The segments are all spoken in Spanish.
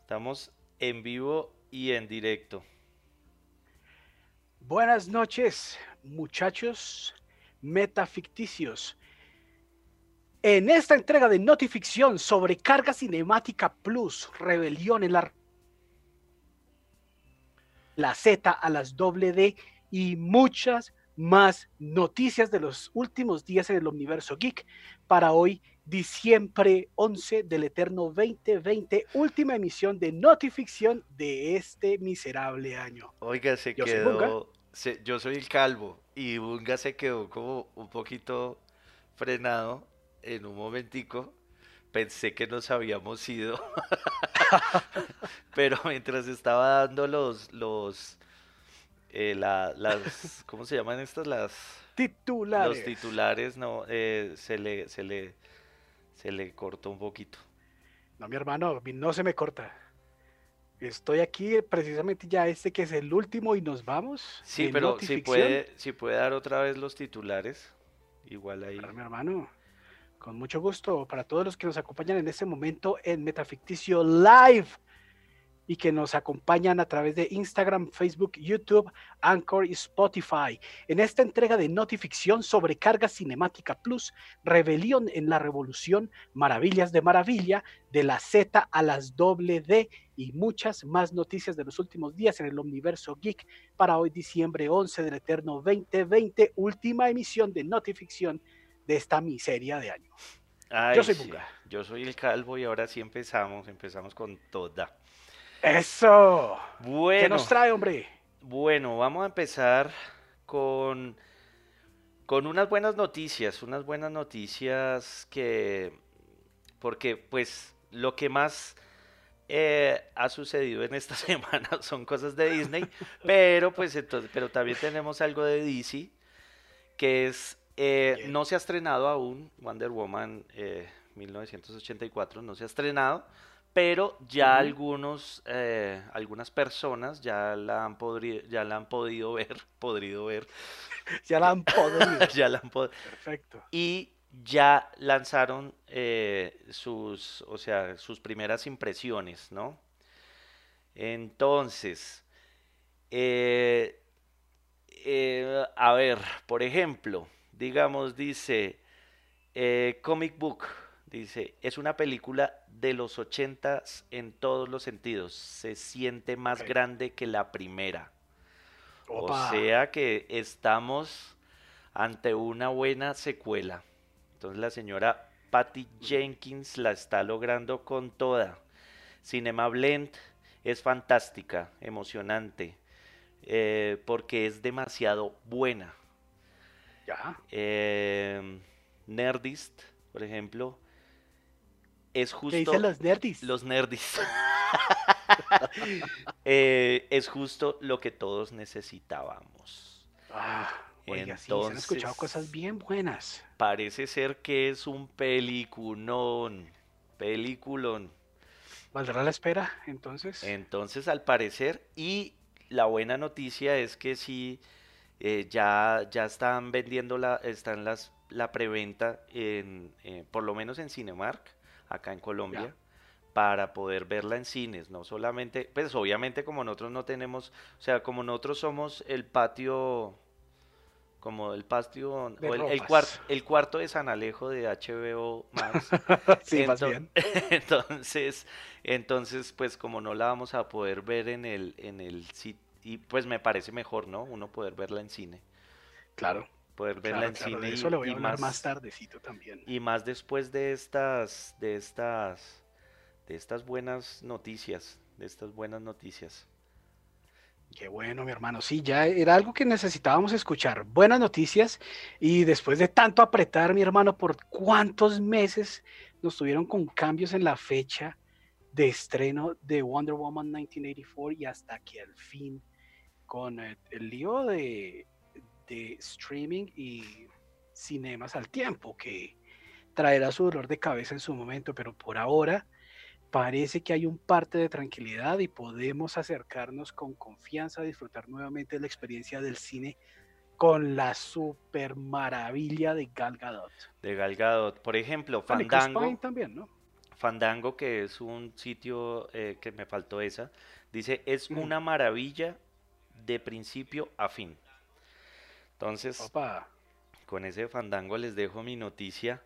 Estamos en vivo y en directo. Buenas noches, muchachos metaficticios. En esta entrega de Notificción sobre carga cinemática plus, rebelión en la la Z a las doble D y muchas más noticias de los últimos días en el universo geek para hoy, diciembre 11 del eterno 2020, última emisión de Notificción de este miserable año. Oiga, se quedó. yo soy el calvo y Bunga se quedó como un poquito frenado en un momentico. Pensé que nos habíamos ido. Pero mientras estaba dando los, los, eh, las, ¿cómo se llaman estas? Las titulares. Los titulares, no, eh, se le, se le, se le cortó un poquito. No, mi hermano, no se me corta. Estoy aquí precisamente ya este que es el último y nos vamos. Sí, pero si puede, si puede dar otra vez los titulares, igual ahí. mi hermano, con mucho gusto para todos los que nos acompañan en este momento en Metaficticio Live y que nos acompañan a través de Instagram, Facebook, YouTube, Anchor y Spotify. En esta entrega de Notificción sobre Carga Cinemática Plus, Rebelión en la Revolución, Maravillas de Maravilla, de la Z a las doble D y muchas más noticias de los últimos días en el universo geek para hoy diciembre 11 del eterno 2020, última emisión de Notificción de esta miseria de año. yo soy Bunga. Yo soy el Calvo y ahora sí empezamos, empezamos con toda. Eso. Bueno. ¿Qué nos trae, hombre? Bueno, vamos a empezar con, con unas buenas noticias, unas buenas noticias que, porque pues lo que más eh, ha sucedido en esta semana son cosas de Disney, pero pues entonces, pero también tenemos algo de DC, que es, eh, no se ha estrenado aún, Wonder Woman 1984 eh, no se ha estrenado, pero ya algunos, eh, algunas personas ya la han, ya la han podido ver, podrido ver. ya la han podido. ya la han Perfecto. Y ya lanzaron eh, sus, o sea, sus primeras impresiones, ¿no? Entonces, eh, a ver, por ejemplo, digamos, dice Comic Book Dice, es una película de los ochentas en todos los sentidos. Se siente más grande que la primera. O sea que estamos ante una buena secuela. Entonces la señora Patty Jenkins la está logrando con toda. Cinema Blend es fantástica, emocionante, eh, porque es demasiado buena. Ya. Eh, Nerdist, por ejemplo, es justo. ¿Qué dicen los nerdis? Los nerdis. Eh, es justo lo que todos necesitábamos. Ah, oiga, sí, se han escuchado cosas bien buenas. Parece ser que es un peliculón. Peliculón. ¿Valdrá la espera entonces? Entonces, al parecer, y la buena noticia es que sí, eh, ya, ya están vendiendo la, están las, la preventa en, eh, por lo menos en Cinemark acá en Colombia. para poder verla en cines, no solamente, pues obviamente como nosotros no tenemos, o sea, como nosotros somos el patio, como el patio, el, el, el, cuarto de San Alejo de HBO Max. sí, más bien. entonces, entonces, pues como no la vamos a poder ver en el, en el sitio, y pues me parece mejor, ¿no? Uno poder verla en cine. Claro poder verla en cine. eso y, voy a hablar más, más tardecito también. Y más después de estas, de estas, de estas buenas noticias, de estas buenas noticias. Qué bueno, mi hermano. Sí, ya era algo que necesitábamos escuchar. Buenas noticias. Y después de tanto apretar, mi hermano, por cuántos meses nos tuvieron con cambios en la fecha de estreno de Wonder Woman 1984 y hasta que al fin, con el lío de de streaming y cinemas al tiempo, que traerá su dolor de cabeza en su momento, pero por ahora parece que hay un parte de tranquilidad y podemos acercarnos con confianza a disfrutar nuevamente de la experiencia del cine con la super maravilla de Gal Gadot. De Gal Gadot, por ejemplo, Fandango. también, ¿no? Fandango, que es un sitio eh, que me faltó esa, dice, es una maravilla de principio a fin. Entonces, Opa. con ese Fandango les dejo mi noticia.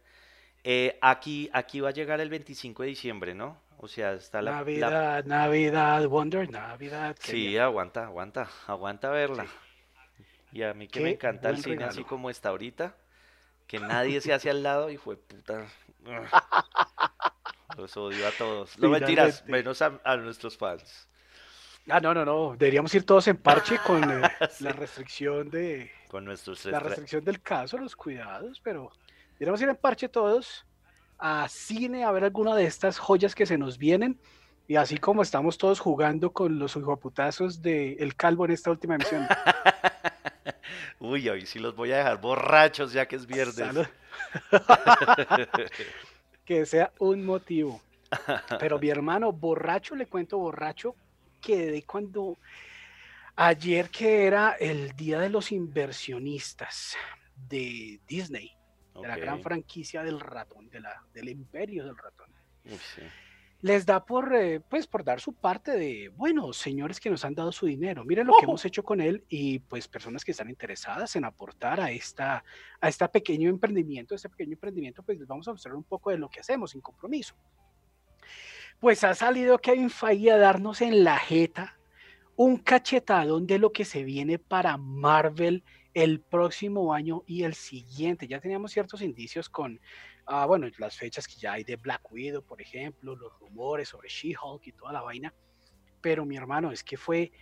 Eh, aquí, aquí va a llegar el 25 de diciembre, ¿no? O sea, está la, la... Navidad, Navidad, Wonder, Navidad. Sí, bien. aguanta, aguanta, aguanta verla. Sí. Y a mí que me encanta el cine así como está ahorita, que nadie se hace al lado y fue puta. Los odio a todos. No mentiras, menos a, a nuestros fans. Ah, no, no, no. Deberíamos ir todos en parche con eh, Sí, la restricción de con nuestros la restricción del caso, los cuidados, pero deberíamos ir en parche todos a cine a ver alguna de estas joyas que se nos vienen. Y así como estamos todos jugando con los hijoputazos de El Calvo en esta última emisión. Uy, hoy sí los voy a dejar borrachos ya que es viernes. Que sea un motivo. Pero mi hermano, borracho, le cuento borracho, quedé cuando ayer que era el día de los inversionistas de Disney, de la gran franquicia del ratón, de la, del imperio del ratón. Sí. Les da por, eh, pues, por dar su parte de, bueno, señores que nos han dado su dinero, miren lo que Ojo. hemos hecho con él y pues personas que están interesadas en aportar a esta, a este pequeño emprendimiento, este pequeño emprendimiento, pues les vamos a mostrar un poco de lo que hacemos sin compromiso. Pues ha salido Kevin Feige a darnos en la jeta un cachetadón de lo que se viene para Marvel el próximo año y el siguiente. Ya teníamos ciertos indicios con, ah, bueno, las fechas que ya hay de Black Widow, por ejemplo, los rumores sobre She-Hulk y toda la vaina. Pero mi hermano, es que fue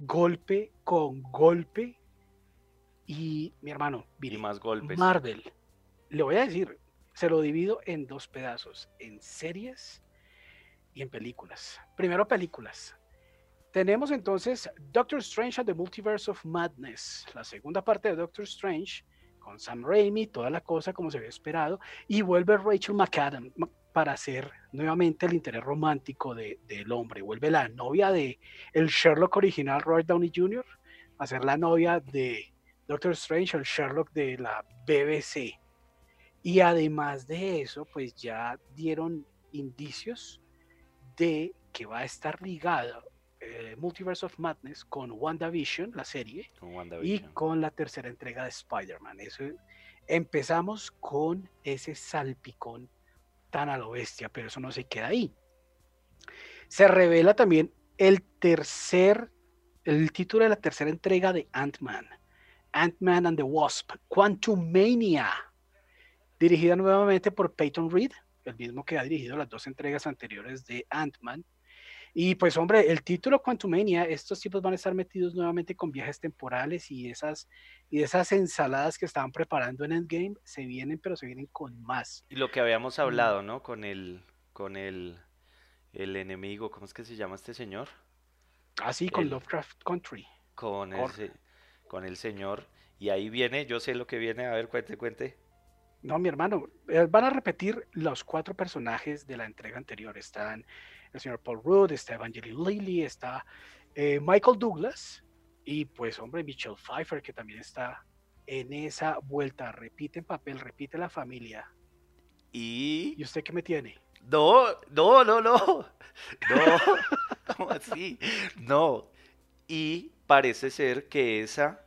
golpe con golpe. Y mi hermano, Y mire, más golpes. Marvel, le voy a decir, se lo divido en dos pedazos, en series y en películas. Primero películas. Tenemos entonces Doctor Strange and the Multiverse of Madness, la segunda parte de Doctor Strange, con Sam Raimi, toda la cosa como se había esperado, y vuelve Rachel McAdams para hacer nuevamente el interés romántico de- del hombre. Vuelve la novia de el Sherlock original, Robert Downey Jr., a ser la novia de Doctor Strange, el Sherlock de la BBC. Y además de eso, pues ya dieron indicios de que va a estar ligado eh, Multiverse of Madness con WandaVision, la serie, Con y con la tercera entrega de Spider-Man. Eso, empezamos con ese salpicón tan a lo bestia, pero eso no se queda ahí. Se revela también el tercer, el título de la tercera entrega de Ant-Man, Ant-Man and the Wasp, Quantum Mania, dirigida nuevamente por Peyton Reed, el mismo que ha dirigido las dos entregas anteriores de Ant-Man. Y pues hombre, el título Quantumania, estos tipos van a estar metidos nuevamente con viajes temporales y esas, y esas ensaladas que estaban preparando en Endgame se vienen, pero se vienen con más. Y lo que habíamos Mm. hablado, ¿no? Con el, con el, el enemigo, ¿cómo es que se llama este señor? Así con El- Lovecraft Country. Con con el señor. Y ahí viene, yo sé lo que viene, a ver, cuente, cuente. No, mi hermano, eh, van a repetir los cuatro personajes de la entrega anterior. Están el señor Paul Rudd, está Evangeline Lilly, está eh, Michael Douglas y pues hombre, Michelle Pfeiffer que también está en esa vuelta. Repite en papel, repite la familia. Y... ¿Y usted qué me tiene? No, no, no, no. No, ¿cómo así? No. Y parece ser que esa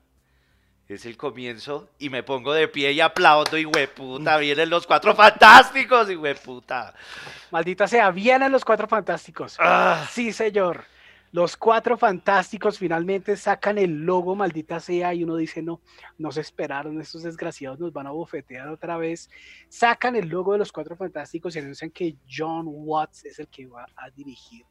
es el comienzo y me pongo de pie y aplaudo y hueputa, vienen los cuatro fantásticos y hueputa. Maldita sea, vienen los cuatro fantásticos. Ah, Sí, señor. Los cuatro fantásticos finalmente sacan el logo, maldita sea, y uno dice, no, no se esperaron, estos desgraciados nos van a bofetear otra vez. Sacan el logo de los cuatro fantásticos y anuncian que John Watts es el que va a dirigir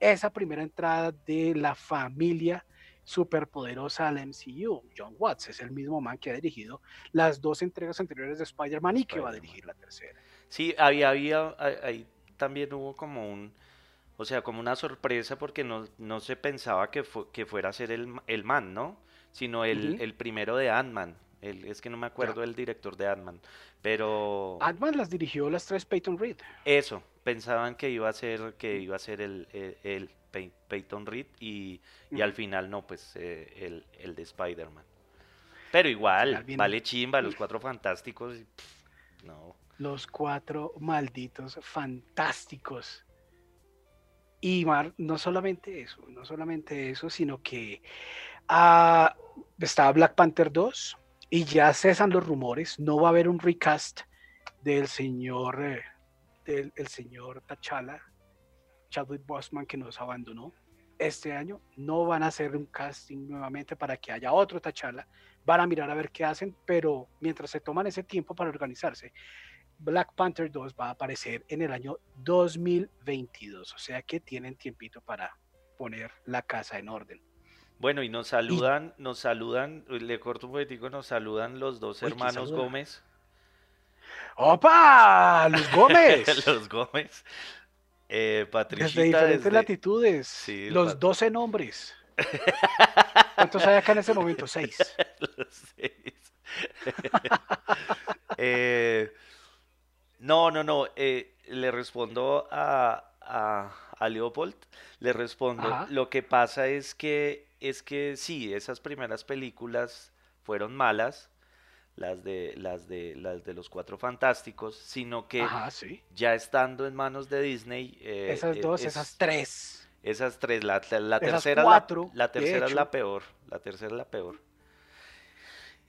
esa primera entrada de la familia superpoderosa al MCU. John Watts es el mismo man que ha dirigido las dos entregas anteriores de Spider-Man y que va a dirigir la tercera. Sí, había, había, ahí también hubo como un, o sea, como una sorpresa porque no, no se pensaba que, fu- que fuera a ser el, el man, ¿no? Sino el, el primero de Ant-Man. El- es que no me acuerdo del director de Ant-Man. Pero Ant-Man las dirigió las tres Peyton Reed. eso, pensaban que iba a ser, que iba a ser el, el, el Pey- Peyton Reed y, y al final no, pues eh, el, el de Spider-Man. Pero igual, vale chimba, los cuatro fantásticos. y, pff, no. Los cuatro malditos fantásticos. Y Mar, no solamente eso, no solamente eso, sino que ah, está Black Panther 2 y ya cesan los rumores. No va a haber un recast del señor, eh, del el señor T'Challa, Chadwick Boseman, que nos abandonó este año. No van a hacer un casting nuevamente para que haya otro T'Challa. Van a mirar a ver qué hacen, pero mientras se toman ese tiempo para organizarse, Black Panther 2 va a aparecer en el año 2022. O sea que tienen tiempito para poner la casa en orden. Bueno, y nos saludan, nos saludan, le corto un poquitico, nos saludan los dos Uy, ¿quién hermanos? Gómez. ¡Opa! ¡Los Gómez! los Gómez. Eh, Desde diferentes desde- latitudes. Sí, los pat- 12 nombres. ¿Cuántos hay acá en ese momento? Seis. Los seis. Eh, no, no, no. eh, le respondo a, a, a Leopold. Le respondo. Ajá. Lo que pasa es que, es que sí, esas primeras películas fueron malas, las de, las de, las de los Cuatro Fantásticos, sino que Ajá, sí. ya estando en manos de Disney, eh, Esas eh, dos, es- esas tres. esas tres, la, la- la Esas tercera, es la- cuatro, la, tercera es la peor, la tercera es la peor.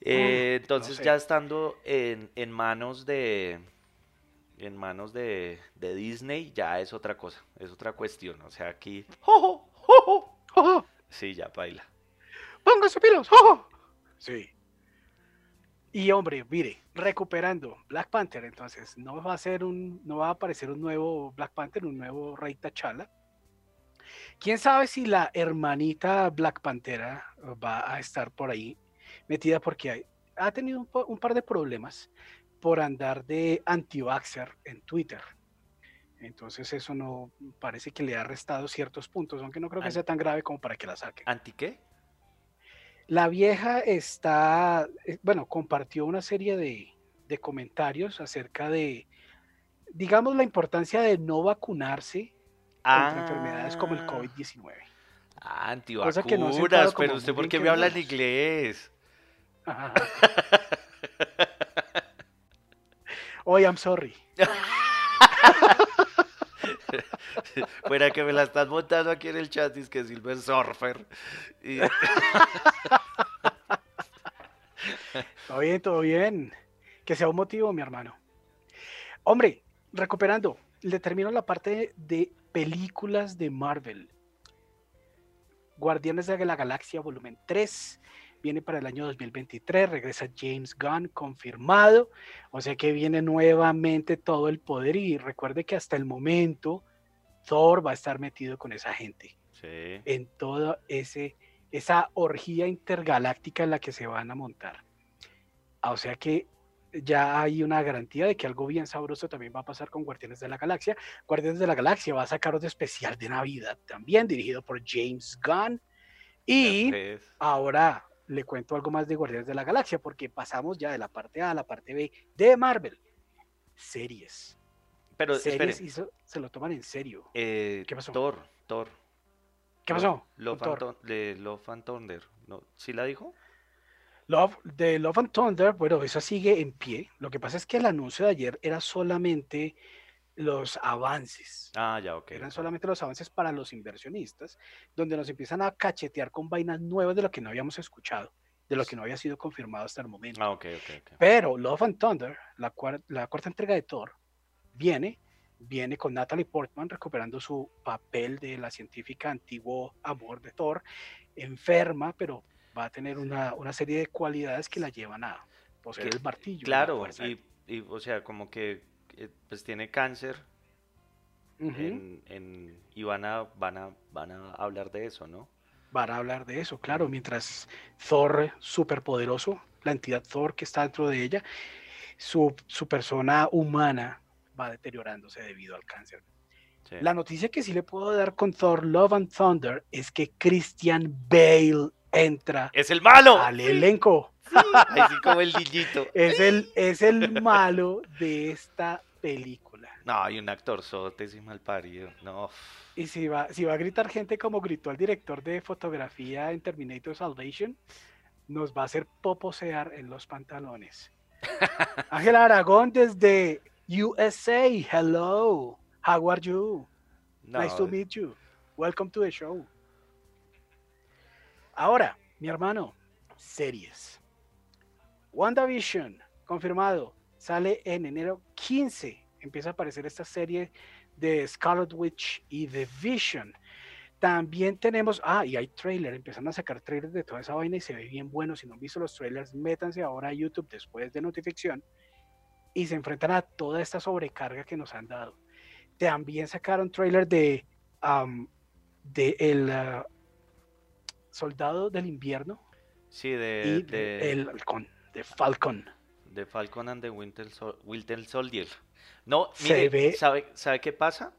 Eh, Mm, entonces no sé. ya estando en, en manos de en manos de, de Disney ya es otra cosa, es otra cuestión, o sea, aquí ¡jo, jo, jo, jo! ¡Oh! sí, ya baila. ¡Póngase pilos! Sí. Y hombre, mire, recuperando Black Panther, entonces no va a ser un, no va a aparecer un nuevo Black Panther, un nuevo Rey T'Challa. Quién sabe si la hermanita Black Pantera va a estar por ahí metida porque hay- ha tenido un, un par de problemas por andar de anti-vaxxer en Twitter. Entonces eso no parece que le ha restado ciertos puntos, aunque no creo que sea tan grave como para que la saquen. ¿Anti qué? La vieja está, eh, bueno, compartió una serie de, de comentarios acerca de, digamos, la importancia de no vacunarse contra enfermedades como el Ah, COVID-19. ah, no antivacunas, como pero usted por qué me habla en inglés? Ajá. Oye, I'm sorry. Fuera que me la estás montando aquí en el chat, es que Silver Surfer. Y- Todo bien, todo bien. Que sea un motivo, mi hermano. Hombre, recuperando, le termino la parte de películas de Marvel. Guardianes de la Galaxia, volumen 3, viene para el año 2023, regresa James Gunn, confirmado, o sea que viene nuevamente todo el poder y recuerde que hasta el momento Thor va a estar metido con esa gente Sí. en toda esa orgía intergaláctica en la que se van a montar. Ah, O sea que ya hay una garantía de que algo bien sabroso también va a pasar con Guardianes de la Galaxia. Guardianes de la Galaxia va a sacar otro especial de Navidad también, dirigido por James Gunn. Y ahora le cuento algo más de Guardianes de la Galaxia, porque pasamos ya de la parte A a la parte B de Marvel. Series. Pero Series y se, se lo toman en serio. eh, ¿Qué pasó? Thor, Thor. ¿Qué pasó? Love, con and Thor? De Love and Thunder. ¿No? ¿Sí la dijo? Love, de Love and Thunder, bueno, eso sigue en pie. Lo que pasa es que el anuncio de ayer era solamente los avances. Ah, ya, ok. Eran solamente los avances para los inversionistas, donde nos empiezan a cachetear con vainas nuevas de lo que no habíamos escuchado, de lo que no había sido confirmado hasta el momento. Ah, ok, ok. Pero Love and Thunder, la, cuar- la cuarta entrega de Thor, viene, viene con Natalie Portman recuperando su papel de la científica antiguo amor de Thor, enferma, pero va a tener una, una serie de cualidades que la llevan a poseer Que- el martillo. Claro, y, y, o sea, como que pues tiene cáncer Ujú. en, en- y van a, van a, van a hablar de eso, ¿no? Van a hablar de eso, claro, mientras Thor, superpoderoso, la entidad Thor que está dentro de ella, su, su persona humana va deteriorándose debido al cáncer. Sí. La noticia que sí le puedo dar con Thor Love and Thunder es que Christian Bale entra ¡Es el malo! al elenco. Así como el niñito. Es el, es el malo de esta película. No, hay un actor sote, ese mal parido. No. Y si va, si va a gritar gente como gritó el director de fotografía en Terminator Salvation, nos va a hacer poposear en los pantalones. Ángel Aragón desde USA, hello. How are you? No, Nice to meet you. Welcome to the show. Ahora, mi hermano, series. WandaVision, confirmado, sale en enero 15. Empieza a aparecer esta serie de Scarlet Witch y The Vision. También tenemos, ah, y hay trailer, empiezan a sacar trailers de toda esa vaina y se ve bien bueno. Si no han visto los trailers, métanse ahora a YouTube después de notificación y se enfrentan a toda esta sobrecarga que nos han dado. También sacaron trailer de, de el ah, Soldado del Invierno Sí, de, y de, de el Halcón, de Falcon. de Falcon and the Winter, Sol- Winter Soldier. No, Se mire, ve- ¿sabe, ¿sabe qué pasa?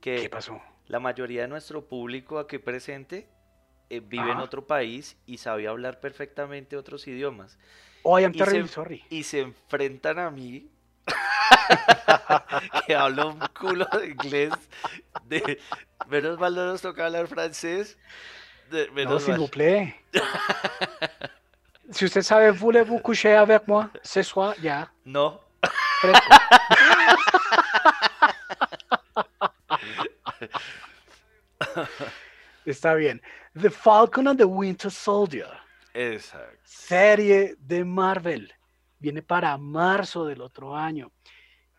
Que ¿Qué pasó? la mayoría de nuestro público aquí presente eh, vive en otro país y sabe hablar perfectamente otros idiomas. Oh, I am y se- sorry. Y se enfrentan a mí, que hablo un culo de inglés. De, menos mal no nos toca hablar francés. de- No, menos s'il mal. si usted sabe, voulez-vous coucher avec moi ce soir? Ya, No, fresco. Está bien. The Falcon and the Winter Soldier, exacto. serie de Marvel, viene para marzo del otro año.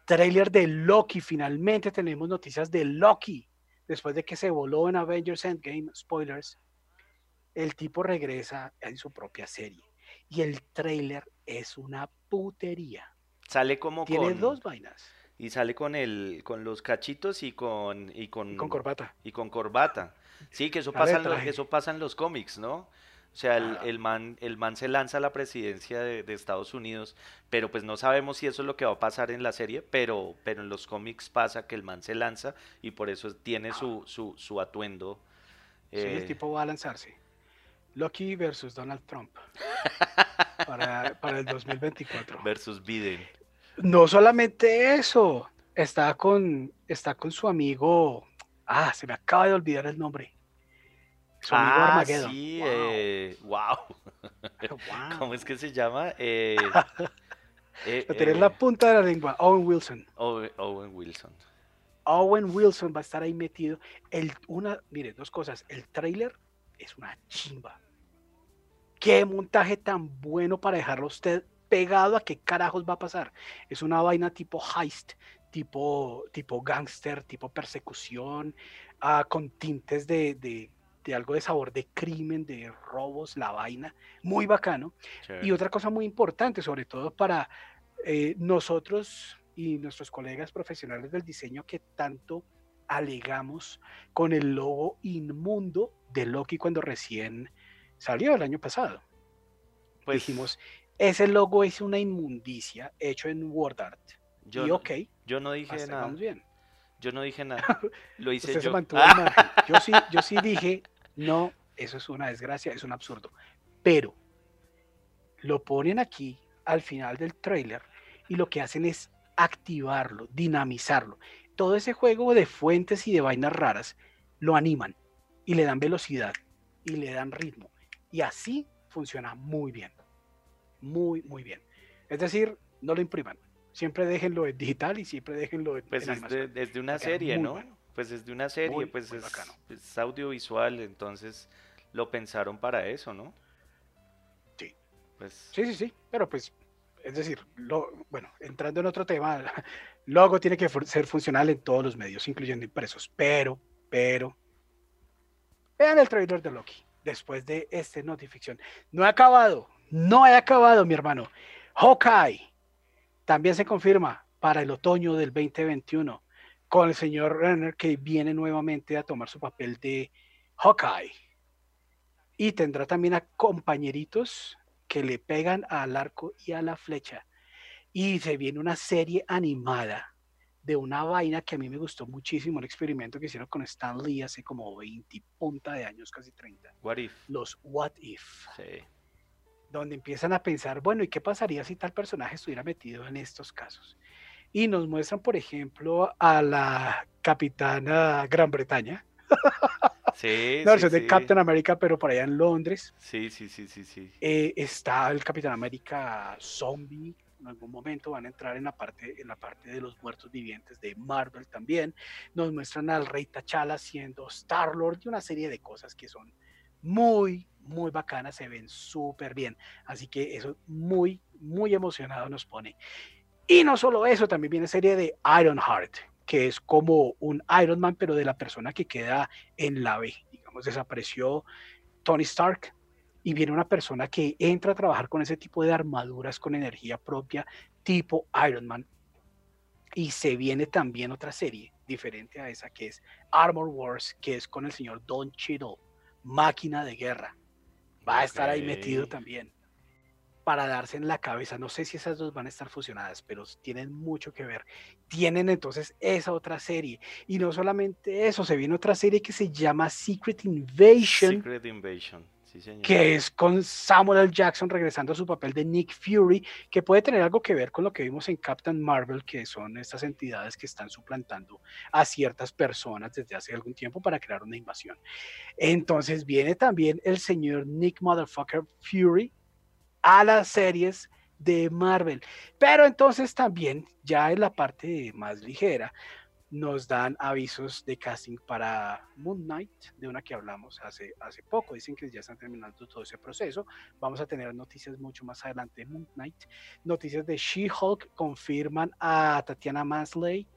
Trailer de Loki, finalmente tenemos noticias de Loki. Después de que se voló en Avengers Endgame, spoilers, el tipo regresa en su propia serie. Y el trailer es una putería. Sale como Tiene con dos vainas. y sale con el con los cachitos y con y con Con corbata. y con corbata. Sí, que eso pasa en los, traje. eso pasa en los cómics, ¿no? O sea, el, el man el man se lanza a la presidencia de, de Estados Unidos, pero pues no sabemos si eso es lo que va a pasar en la serie, pero pero en los cómics pasa que el man se lanza y por eso tiene su su, su atuendo. Sí, el eh, tipo va a lanzarse. Loki versus Donald Trump. Para, para el 2024. versus Biden. No solamente eso. Está con, está con su amigo. Ah, se me acaba de olvidar el nombre. Su amigo Ah, Armageddon. sí, Wow. eh, wow. Wow. ¿Cómo es que se llama? Eh, eh, Lo tenés en eh, la punta de la lengua. Owen Wilson. Owen, Owen Wilson. Owen Wilson va a estar ahí metido. El, una, mire, dos cosas. El trailer es una chimba. Qué montaje tan bueno para dejarlo usted pegado a qué carajos va a pasar. Es una vaina tipo heist, tipo, tipo gangster, tipo persecución, ah, con tintes de, de- de algo de sabor de crimen, de robos, la vaina. Muy bacano. Y otra cosa muy importante, sobre todo para eh, nosotros y nuestros colegas profesionales del diseño que tanto alegamos con el logo inmundo de Loki cuando recién salió el año pasado. Pues, Dijimos, ese logo es una inmundicia hecho en WordArt. yo, y ok, yo no dije nada. vamos bien. Yo no dije nada. Lo hice Usted se yo. mantuvo. Yo sí, yo sí dije, no, eso es una desgracia, es un absurdo. Pero lo ponen aquí al final del trailer y lo que hacen es activarlo, dinamizarlo. Todo ese juego de fuentes y de vainas raras lo animan y le dan velocidad y le dan ritmo. Y así funciona muy bien. Muy, muy bien. Es decir, no lo impriman. Siempre déjenlo en digital y siempre déjenlo en, Pues en es de, animación. es de una serie, ¿no? bueno. Pues es de una serie, Muy, pues muy es, es audiovisual, entonces lo pensaron para eso, ¿no? Sí. Pues Sí, sí, sí, pero pues, es decir, lo, bueno, entrando en otro tema, logo tiene que ser funcional en todos los medios, incluyendo impresos, pero, pero, vean el trailer de Loki, después de este notificación. No he acabado, no he acabado, mi hermano. Hawkeye también se confirma para el otoño del 2021 con el señor Renner que viene nuevamente a tomar su papel de Hawkeye. Y tendrá también a compañeritos que le pegan al arco y a la flecha. Y se viene una serie animada de una vaina que a mí me gustó muchísimo, el experimento que hicieron con Stan Lee hace como 20 y punta de años, casi 30. What If. Los What If, Sí. donde empiezan a pensar, bueno, ¿y qué pasaría si tal personaje estuviera metido en estos casos? Y nos muestran, por ejemplo, a la capitana Gran Bretaña, Sí, la sí, versión de sí. Captain America, pero por allá en Londres. Sí, sí, sí, sí, sí. Eh, está el Capitán América Zombie, en algún momento van a entrar en la parte, en la parte de los muertos vivientes de Marvel también. Nos muestran al Rey T'Challa siendo Star-Lord y una serie de cosas que son muy, muy bacanas, se ven súper bien. Así que eso muy, muy emocionado nos pone. Y no solo eso, también viene serie de Ironheart, que es como un Iron Man, pero de la persona que queda en la B. Digamos, desapareció Tony Stark y viene una persona que entra a trabajar con ese tipo de armaduras con energía propia, tipo Iron Man. Y se viene también otra serie diferente a esa que es Armor Wars, que es con el señor Don Cheadle, máquina de guerra. Va a estar ahí metido también para darse en la cabeza. No sé si esas dos van a estar fusionadas, pero tienen mucho que ver. Tienen entonces esa otra serie. Y no solamente eso, se viene otra serie que se llama Secret Invasion. Secret Invasion. Que es con Samuel L. Jackson regresando a su papel de Nick Fury, que puede tener algo que ver con lo que vimos en Captain Marvel, que son estas entidades que están suplantando a ciertas personas desde hace algún tiempo para crear una invasión. Entonces viene también el señor Nick Motherfucker Fury, a las series de Marvel. Pero entonces también, ya en la parte más ligera, nos dan avisos de casting para Moon Knight, de una que hablamos hace, hace poco. Dicen que ya están terminando todo ese proceso. Vamos a tener noticias mucho más adelante de Moon Knight. Noticias de She-Hulk confirman a Tatiana Masley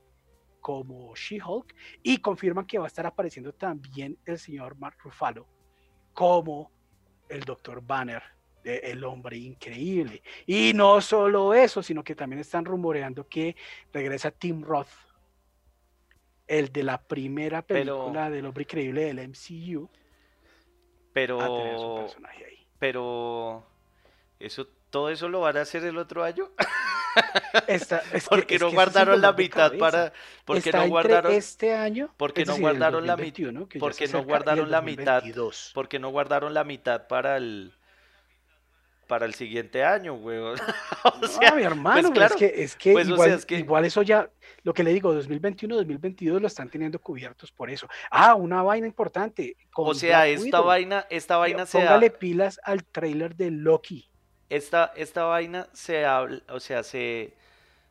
como She-Hulk y confirman que va a estar apareciendo también el señor Mark Ruffalo como el Dr. Banner el hombre increíble. Y no solo eso, sino que también están rumoreando que regresa Tim Roth, el de la primera película del hombre increíble del MCU. Pero, pero eso, todo eso lo van a hacer el otro año. porque no guardaron la mitad para porque no guardaron este año porque no guardaron la mitad porque no guardaron la mitad porque no guardaron la mitad para el para el siguiente año, güey. o sea, mi hermano, pues, es que, es que, pues, igual, igual eso ya, lo que le digo, 2021, 2022 lo están teniendo cubiertos por eso. Ah, una vaina importante. O sea, esta vaina, esta vaina se Póngale pilas al trailer de Loki. Esta, esta vaina se habla, o sea, se,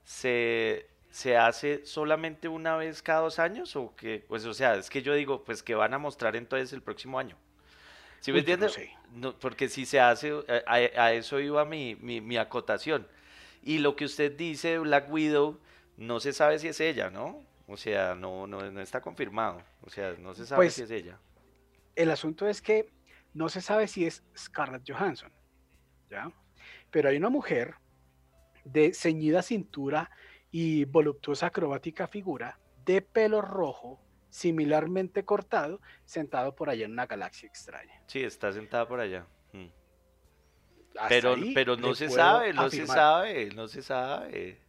se, se hace solamente una vez cada dos años o que, pues, o sea, es que yo digo, pues que van a mostrar entonces el próximo año. ¿Sí me entiendes? No, porque si se hace, eh, a, eso iba mi, mi, acotación. Y lo que usted dice Black Widow, no se sabe si es ella, ¿no? O sea, no, no, está confirmado. O sea, no se sabe pues, si es ella. El asunto es que no se sabe si es Scarlett Johansson, ¿ya? Pero hay una mujer de ceñida cintura y voluptuosa acrobática figura, de pelo rojo, similarmente cortado, sentado por allá en una galaxia extraña. Sí, está sentada por allá. Mm. Pero, pero no se sabe, no se sabe, no se sabe.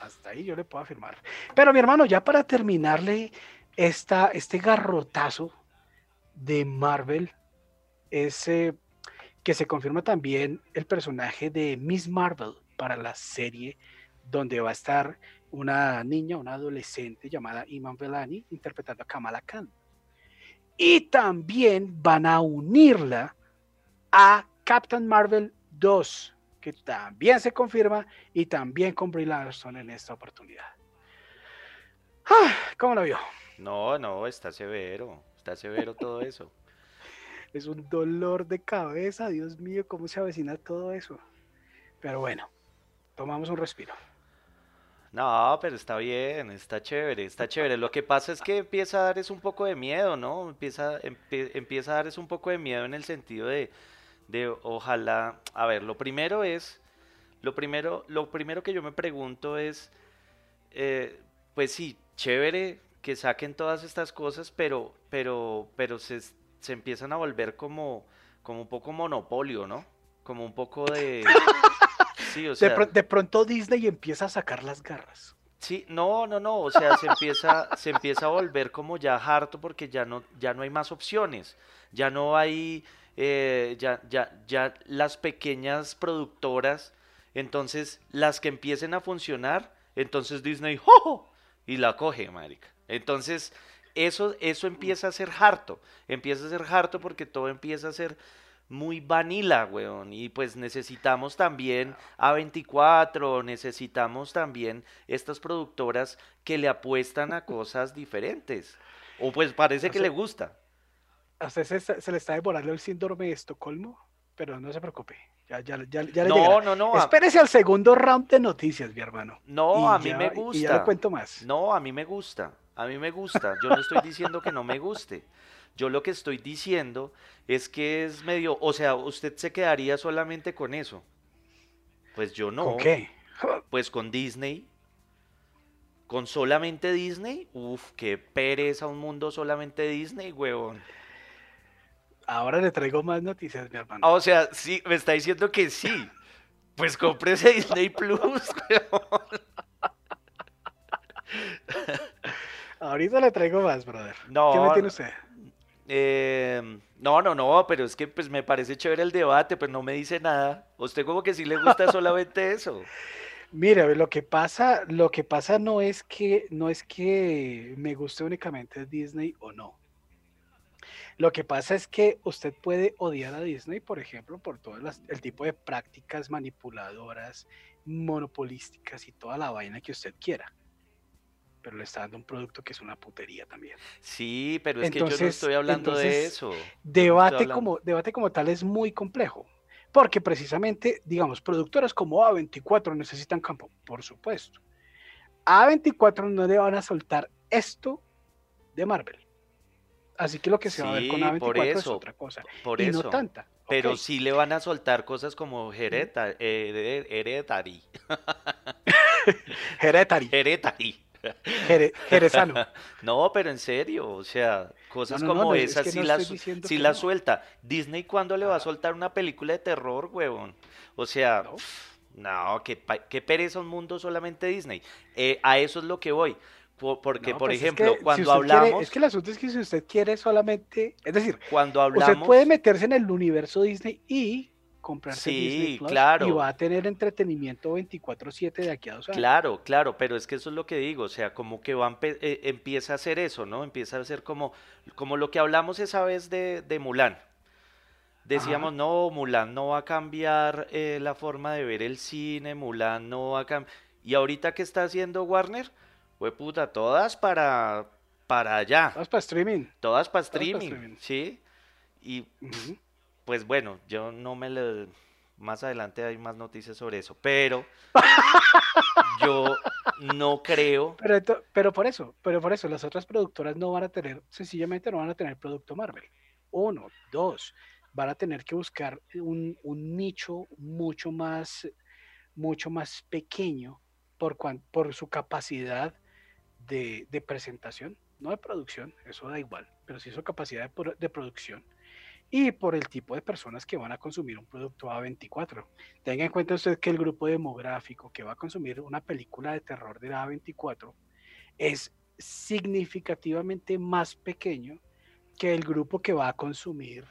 Hasta ahí yo le puedo afirmar. Pero mi hermano, ya para terminarle esta, este garrotazo de Marvel, ese que se confirma también el personaje de Miss Marvel para la serie donde va a estar una niña, una adolescente llamada Iman Velani, interpretando a Kamala Khan. Y también van a unirla a Captain Marvel 2, que también se confirma, y también con Brie Larson en esta oportunidad. Ah, ¿Cómo lo vio? No, no, está severo, está severo todo eso. es un dolor de cabeza, Dios mío, cómo se avecina todo eso. Pero bueno, tomamos un respiro. No, pero está bien, está chévere, está chévere. Lo que pasa es que empieza a dar es un poco de miedo, ¿no? Empieza, empieza a dar es un poco de miedo en el sentido de, de ojalá, a ver, lo primero es, lo primero, lo primero que yo me pregunto es, eh, pues sí, chévere que saquen todas estas cosas, pero, pero, pero se, se empiezan a volver como, como un poco monopolio, ¿no? Como un poco de... de, pronto Disney empieza a sacar las garras. Sí, no, no, no, o sea, se empieza, se empieza a volver como ya harto porque ya no, ya no hay más opciones, ya no hay, eh, ya, ya, ya las pequeñas productoras, entonces las que empiecen a funcionar, entonces Disney, ¡jo! y la coge, marica. Entonces, eso, eso empieza a ser harto, empieza a ser harto porque todo empieza a ser muy vanilla, weón. Y pues necesitamos también A24, necesitamos también estas productoras que le apuestan a cosas diferentes. O pues parece que le gusta. A usted se, se le está devorando el síndrome de Estocolmo, pero no se preocupe. Ya, ya, ya, ya le No, llegará. no, no. a- Espérese al segundo round de noticias, mi hermano. No, Y a mí me Y ya le gusta. cuento más. No, a mí me gusta. A mí me gusta. Yo no estoy diciendo que no me guste. Yo lo que estoy diciendo es que es medio, o sea, usted se quedaría solamente con eso. Pues yo no. ¿Con qué? Pues con Disney. Con solamente Disney. Uf, qué pereza un mundo solamente Disney, huevón. Ahora le traigo más noticias, mi hermano. Ah, o sea, sí, me está diciendo que sí. Pues cómprese Disney Plus, huevón. Ahorita le traigo más, brother. No, ¿Qué me tiene usted? Eh, no, no, no, pero es que pues me parece chévere el debate, pero no me dice nada. ¿A usted como que sí le gusta solamente eso? Mira, lo que pasa, lo que pasa no es que no es que me guste únicamente Disney o no. Lo que pasa es que usted puede odiar a Disney, por ejemplo, por todo el tipo de prácticas manipuladoras, monopolísticas y toda la vaina que usted quiera. Pero le está dando un producto que es una putería también. Sí, pero es que yo no Entonces- estoy hablando de entonces, eso. Debate hablando- como, debate como tal es muy complejo, porque precisamente, digamos, productoras como A24 necesitan campo, por supuesto. A A24 no le van a soltar esto de Marvel. Así que lo que se va a ver con Sí, por A24 es eso, otra cosa. Por y eso. no tanta. Pero sí le van a soltar cosas como hereta, hereditary. Hereditary, Hereditary. Jere- Jerezano. No, pero en serio, o sea, cosas no, no, como no, es esas que sí no. suelta. Disney, ¿cuándo le va a soltar una película de terror, huevón? O sea, ¿No? qué, qué pereza un mundo solamente Disney. Eh, a eso es lo que voy. Po- Porque, por pues es que ejemplo, si cuando usted quiere- hablamos, es que el asunto es que si usted quiere solamente, es decir, cuando usted hablamos, puede meterse en el universo Disney y comprarse Sí, Disney Plus claro. y va a tener entretenimiento 24/7 de aquí a dos años. Claro, claro, pero es que eso es lo que digo, o sea, como que va eh, empieza a hacer eso, ¿no? Empieza a hacer como, como lo que hablamos esa vez de, de Mulan. Decíamos, no, Mulan no va a cambiar eh, la forma de ver el cine, Mulan no va a cambiar... Y ahorita, ¿qué está haciendo Warner? Fue puta, todas para, para allá, Vamos para streaming. todas para pa' streaming. ¿sí? Y. pues bueno, yo no me le... Más adelante hay más noticias sobre eso, pero yo no creo... Pero, por eso, pero por eso, las otras productoras no van a tener, sencillamente no van a tener producto Marvel. Uno, dos, van a tener que buscar un, un nicho mucho más, mucho más pequeño por, cuan- por su capacidad de, de presentación, no de producción, eso da igual, pero sí su capacidad de producción y por el tipo de personas que van a consumir un producto A24. Tenga en cuenta usted que el grupo demográfico que va a consumir una película de terror de la A24 es significativamente más pequeño que el grupo que va a consumir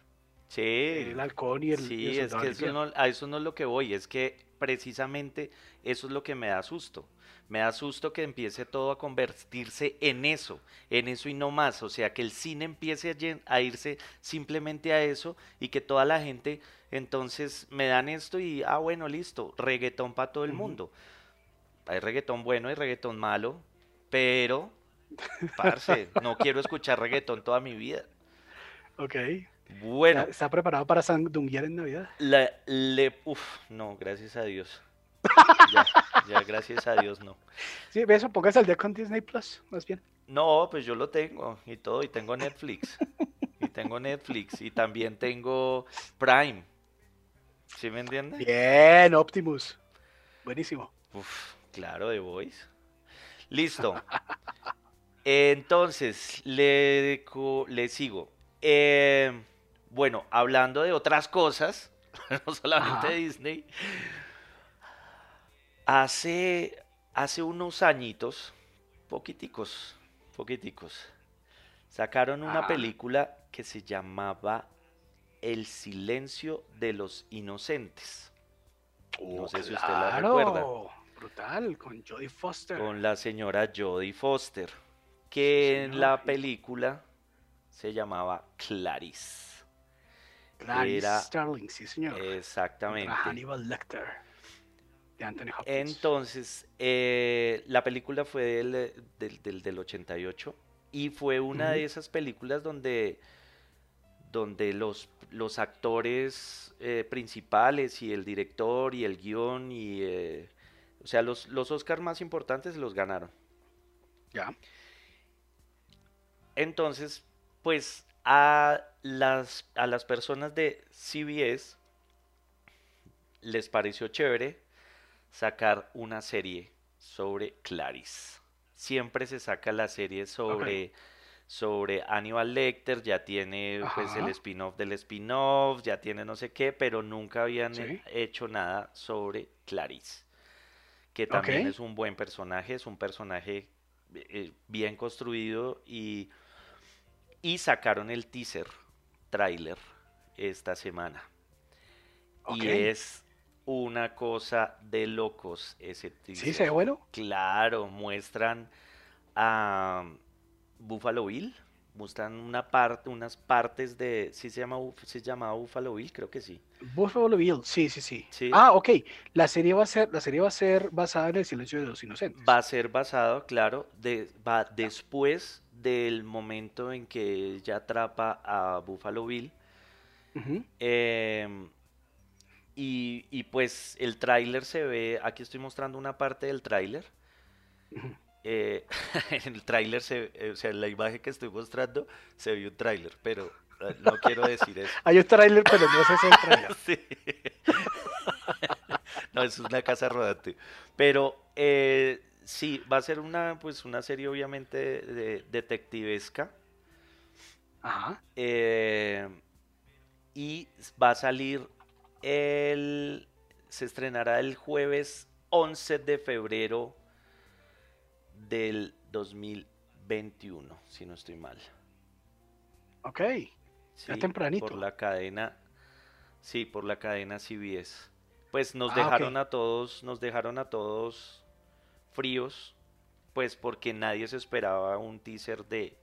Sí, el halcón y el, y Sí, el es que eso no, a eso no es lo que voy, es que precisamente eso es lo que me da susto. Me da susto que empiece todo a convertirse en eso, en eso y no más. O sea, que el cine empiece a, irse simplemente a eso y que toda la gente entonces me dan esto y, ah, bueno, listo, reggaetón para todo el mundo. Hay reggaetón bueno y reggaetón malo, pero, parce, no quiero escuchar reggaetón toda mi vida. Ok. Bueno. ¿Está, está preparado para sandunguear en Navidad? La, le, uf, no, gracias a Dios. Ya, ya, gracias a Dios, no. Sí, eso, póngase al día con Disney Plus, más bien. No, pues yo lo tengo y todo, y tengo Netflix. Y tengo Netflix, y también tengo Prime. ¿Sí me entiende? Bien, Optimus. Buenísimo. Uf, claro, de Voice. Listo. Entonces, le, le sigo. Eh, bueno, hablando de otras cosas, no solamente Ajá. Disney. Hace, hace unos añitos, poquiticos, poquiticos, sacaron una Ajá. película que se llamaba El silencio de los inocentes. No sé si usted la recuerda. Brutal, con Jodie Foster. con la señora Jodie Foster, que en la película se llamaba Clarice. Clarice Era- Starling, sí, señor. Exactamente. Hannibal Lecter. De Anthony Hopkins. Entonces, eh, la película fue del, del, del- del 88 y fue una de esas películas donde, donde los, los actores eh, principales y el director y el guion y... eh, o sea, los, los Oscars más importantes los ganaron. Ya. Entonces, pues a las, a las personas de CBS les pareció chévere sacar una serie sobre Clarice. Siempre se saca la serie sobre, sobre Hannibal Lecter, ya tiene pues el spin-off del spin-off, ya tiene no sé qué, pero nunca habían Sí. hecho nada sobre Clarice. Que también es un buen personaje, es un personaje eh, bien construido y, y sacaron el teaser, trailer, esta semana. Y es una cosa de locos ese Sí, teaser. se ve bueno. Claro, muestran a Buffalo Bill, muestran una parte, unas partes de, ¿sí se llama, se llamaba Buffalo Bill? Creo que sí. Buffalo Bill, sí, sí, sí. Sí. Ah, ok. La serie va a ser, la serie va a ser basada en el silencio de los inocentes. Va a ser basado, claro, de, va después del momento en que ella atrapa a Buffalo Bill. Ujú. Em, y, y pues el tráiler se ve, aquí estoy mostrando una parte del tráiler. Ujú. Eh, en el tráiler se, eh, o sea, en la imagen que estoy mostrando se ve un tráiler, pero eh, no quiero decir eso. Hay un tráiler, pero no sé si es el tráiler. Sí. No, es una casa rodante. Pero eh, sí, va a ser una, pues, una serie obviamente de- detectivesca. Ajá. eh, y va a salir el... Se estrenará el jueves 11 de febrero del 2021, si no estoy mal. Ok. Sí, tempranito. por la cadena, sí, por la cadena CBS. Pues nos Ah, dejaron a todos, nos dejaron a todos fríos, pues porque nadie se esperaba un teaser de,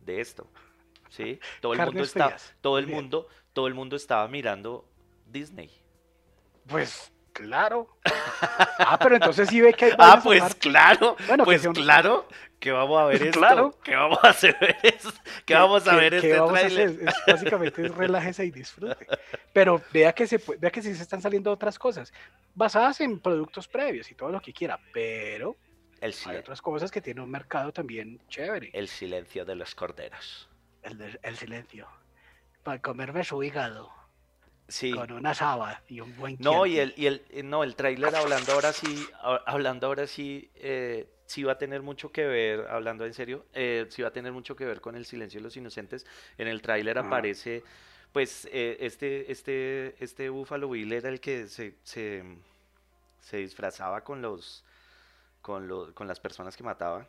de esto. ¿Sí? Todo el mundo está, todo el bien. mundo, todo el mundo estaba mirando Disney. Pues claro. Ah, pero entonces sí ve que hay Ah, pues claro, Bueno, pues claro que vamos a ver esto, Claro. que vamos a hacer esto, que vamos a ver que este vamos a hacer, es- básicamente es relájese y disfrute. Pero vea que se vea que sí se están saliendo otras cosas basadas en productos previos y todo lo que quiera, pero El, hay otras cosas que tienen un mercado también chévere. el silencio de los corderos. El, el silencio. Para comerme su hígado Sí. con una saba y un buen No, y el, y el, no, el tráiler hablando ahora sí, hablando ahora sí, eh, sí va a tener mucho que ver, hablando en serio, eh, sí va a tener mucho que ver con el silencio de los inocentes. En el tráiler Ajá. aparece, pues, eh, este, este, este Buffalo Bill era el que se, se, se disfrazaba con los, con los, con las personas que mataba.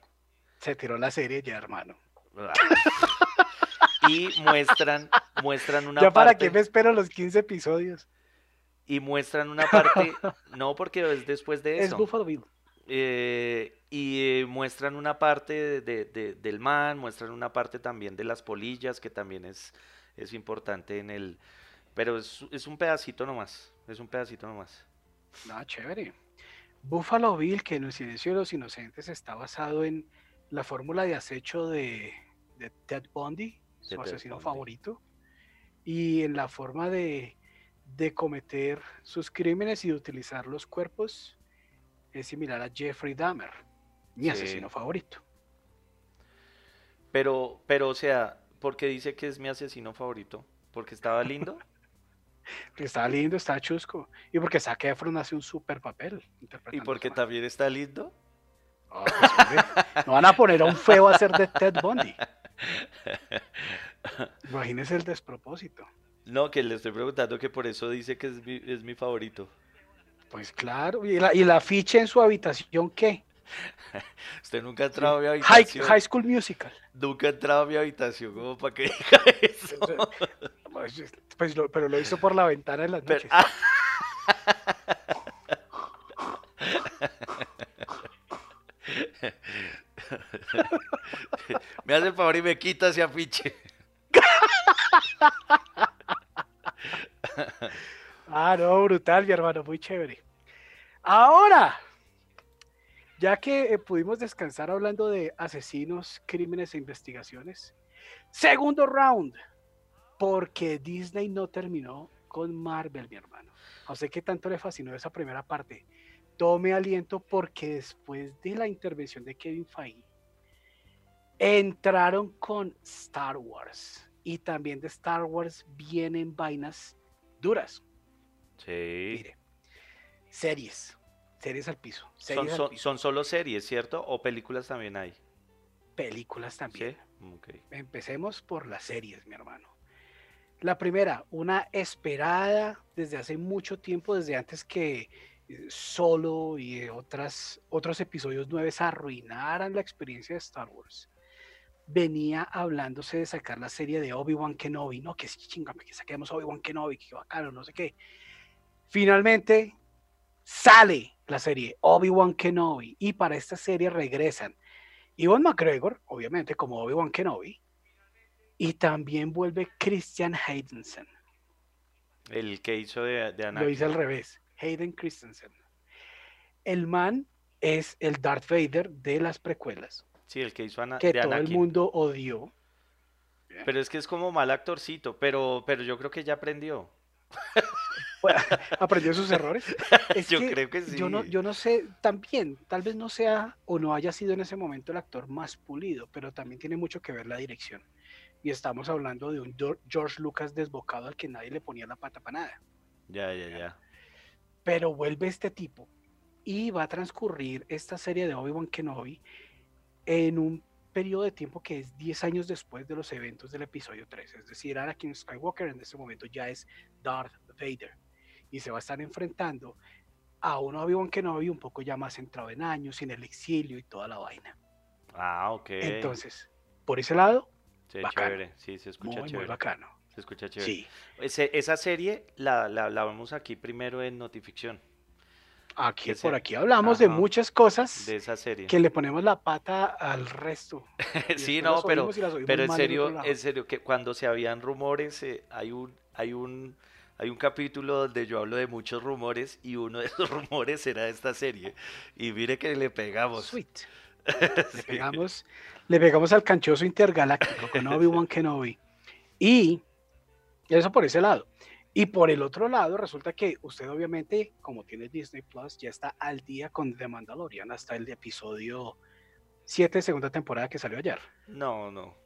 Se tiró la serie ya, hermano. Y muestran, muestran una ya para parte. qué me espero los 15 episodios. Y muestran una parte, no porque es después de Es eso. Buffalo Bill. eh, y eh, muestran una parte de- de- de- del man, muestran una parte también de las polillas, que también es, es importante en el... Pero es, es un pedacito nomás, es un pedacito nomás. No, chévere. Buffalo Bill, que en el silencio de los inocentes está basado en la fórmula de acecho de, de Ted Bundy, su asesino favorito, y en la forma de, de cometer sus crímenes y de utilizar los cuerpos es similar a Jeffrey Dahmer, mi Sí. asesino favorito. Pero, pero, o sea, ¿por qué dice que es mi asesino favorito? ¿Porque estaba lindo? Porque está lindo, está chusco, y porque Zac Efron hace un super papel. ¿Y porque también está lindo? Ah, pues, no van a poner a un feo a hacer de Ted Bundy. Imagínese el despropósito. No, que le estoy preguntando que por eso dice que es mi, es mi favorito. Pues claro, y la, y la ficha en su habitación, ¿qué? Usted nunca ha entrado a mi habitación. High School Musical. Nunca ha entrado a mi habitación como para que diga eso. Pues, pues lo- pero lo hizo por la ventana en las Pero- noches. ah, me hace el favor y me quita ese afiche. ah, no, brutal, mi hermano, muy chévere. Ahora, ya que eh, pudimos descansar hablando de asesinos, crímenes e investigaciones, segundo round, porque Disney no terminó con Marvel, mi hermano. No sé qué tanto le fascinó esa primera parte. Tome aliento porque después de la intervención de Kevin Feige, entraron con Star Wars. Y también de Star Wars vienen vainas duras. Sí. Mire, series, series al piso. Son, al son- piso. son solo series, ¿cierto? ¿O películas también hay? películas también. Sí. Empecemos por las series, mi hermano. La primera, una esperada desde hace mucho tiempo, desde antes que Solo y eh, otras, otros episodios nuevos arruinaran la experiencia de Star Wars. Venía hablándose de sacar la serie de Obi-Wan Kenobi, no, que chingame, que saquemos Obi-Wan Kenobi, que bacano, no sé qué. Finalmente sale la serie Obi-Wan Kenobi y para esta serie regresan Ivan McGregor, obviamente, como Obi-Wan Kenobi, y también vuelve Christian Haydensen. El que hizo de, de Lo Anakin. hice al revés, Hayden Christensen. El man es el Darth Vader de las precuelas, Sí, el que hizo Ana- que de todo el mundo odió. Pero es que es como mal actorcito, pero, pero yo creo que ya aprendió. Bueno, aprendió sus errores. Es Yo creo que Yo no, sí. yo no sé, también, tal vez no sea o no haya sido en ese momento el actor más pulido, pero también tiene mucho que ver la dirección. Y estamos hablando de un Geor- George Lucas desbocado al que nadie le ponía la pata para nada. Ya, ya, ya. Pero vuelve este tipo y va a transcurrir esta serie de Obi-Wan Kenobi en un periodo de tiempo que es 10 años después de los eventos del episodio 3. Es decir, Anakin Skywalker en este momento ya es Darth Vader y se va a estar enfrentando a un Obi-Wan Kenobi un poco ya más centrado en años, en el exilio y toda la vaina. Ah, ok. Entonces, por ese lado, Sí, bacano. chévere. Sí, se escucha muy, bacano. Se escucha chévere. Sí, Ese- esa serie la, la, la vemos aquí primero en Notificción. aquí, por aquí hablamos de muchas cosas De esa serie. que le ponemos la pata al resto. sí, no, pero, pero en serio, en serio, que cuando se habían rumores, eh, hay un, hay un, hay un capítulo donde yo hablo de muchos rumores y uno de esos rumores era esta serie. Y mire que le pegamos. Sweet. Le pegamos, le pegamos al canchoso intergaláctico con Obi-Wan Kenobi. Y eso por ese lado. Y por el otro lado, resulta que usted obviamente, como tiene Disney Plus, ya está al día con The Mandalorian hasta el episodio 7 segunda temporada que salió ayer. No, no.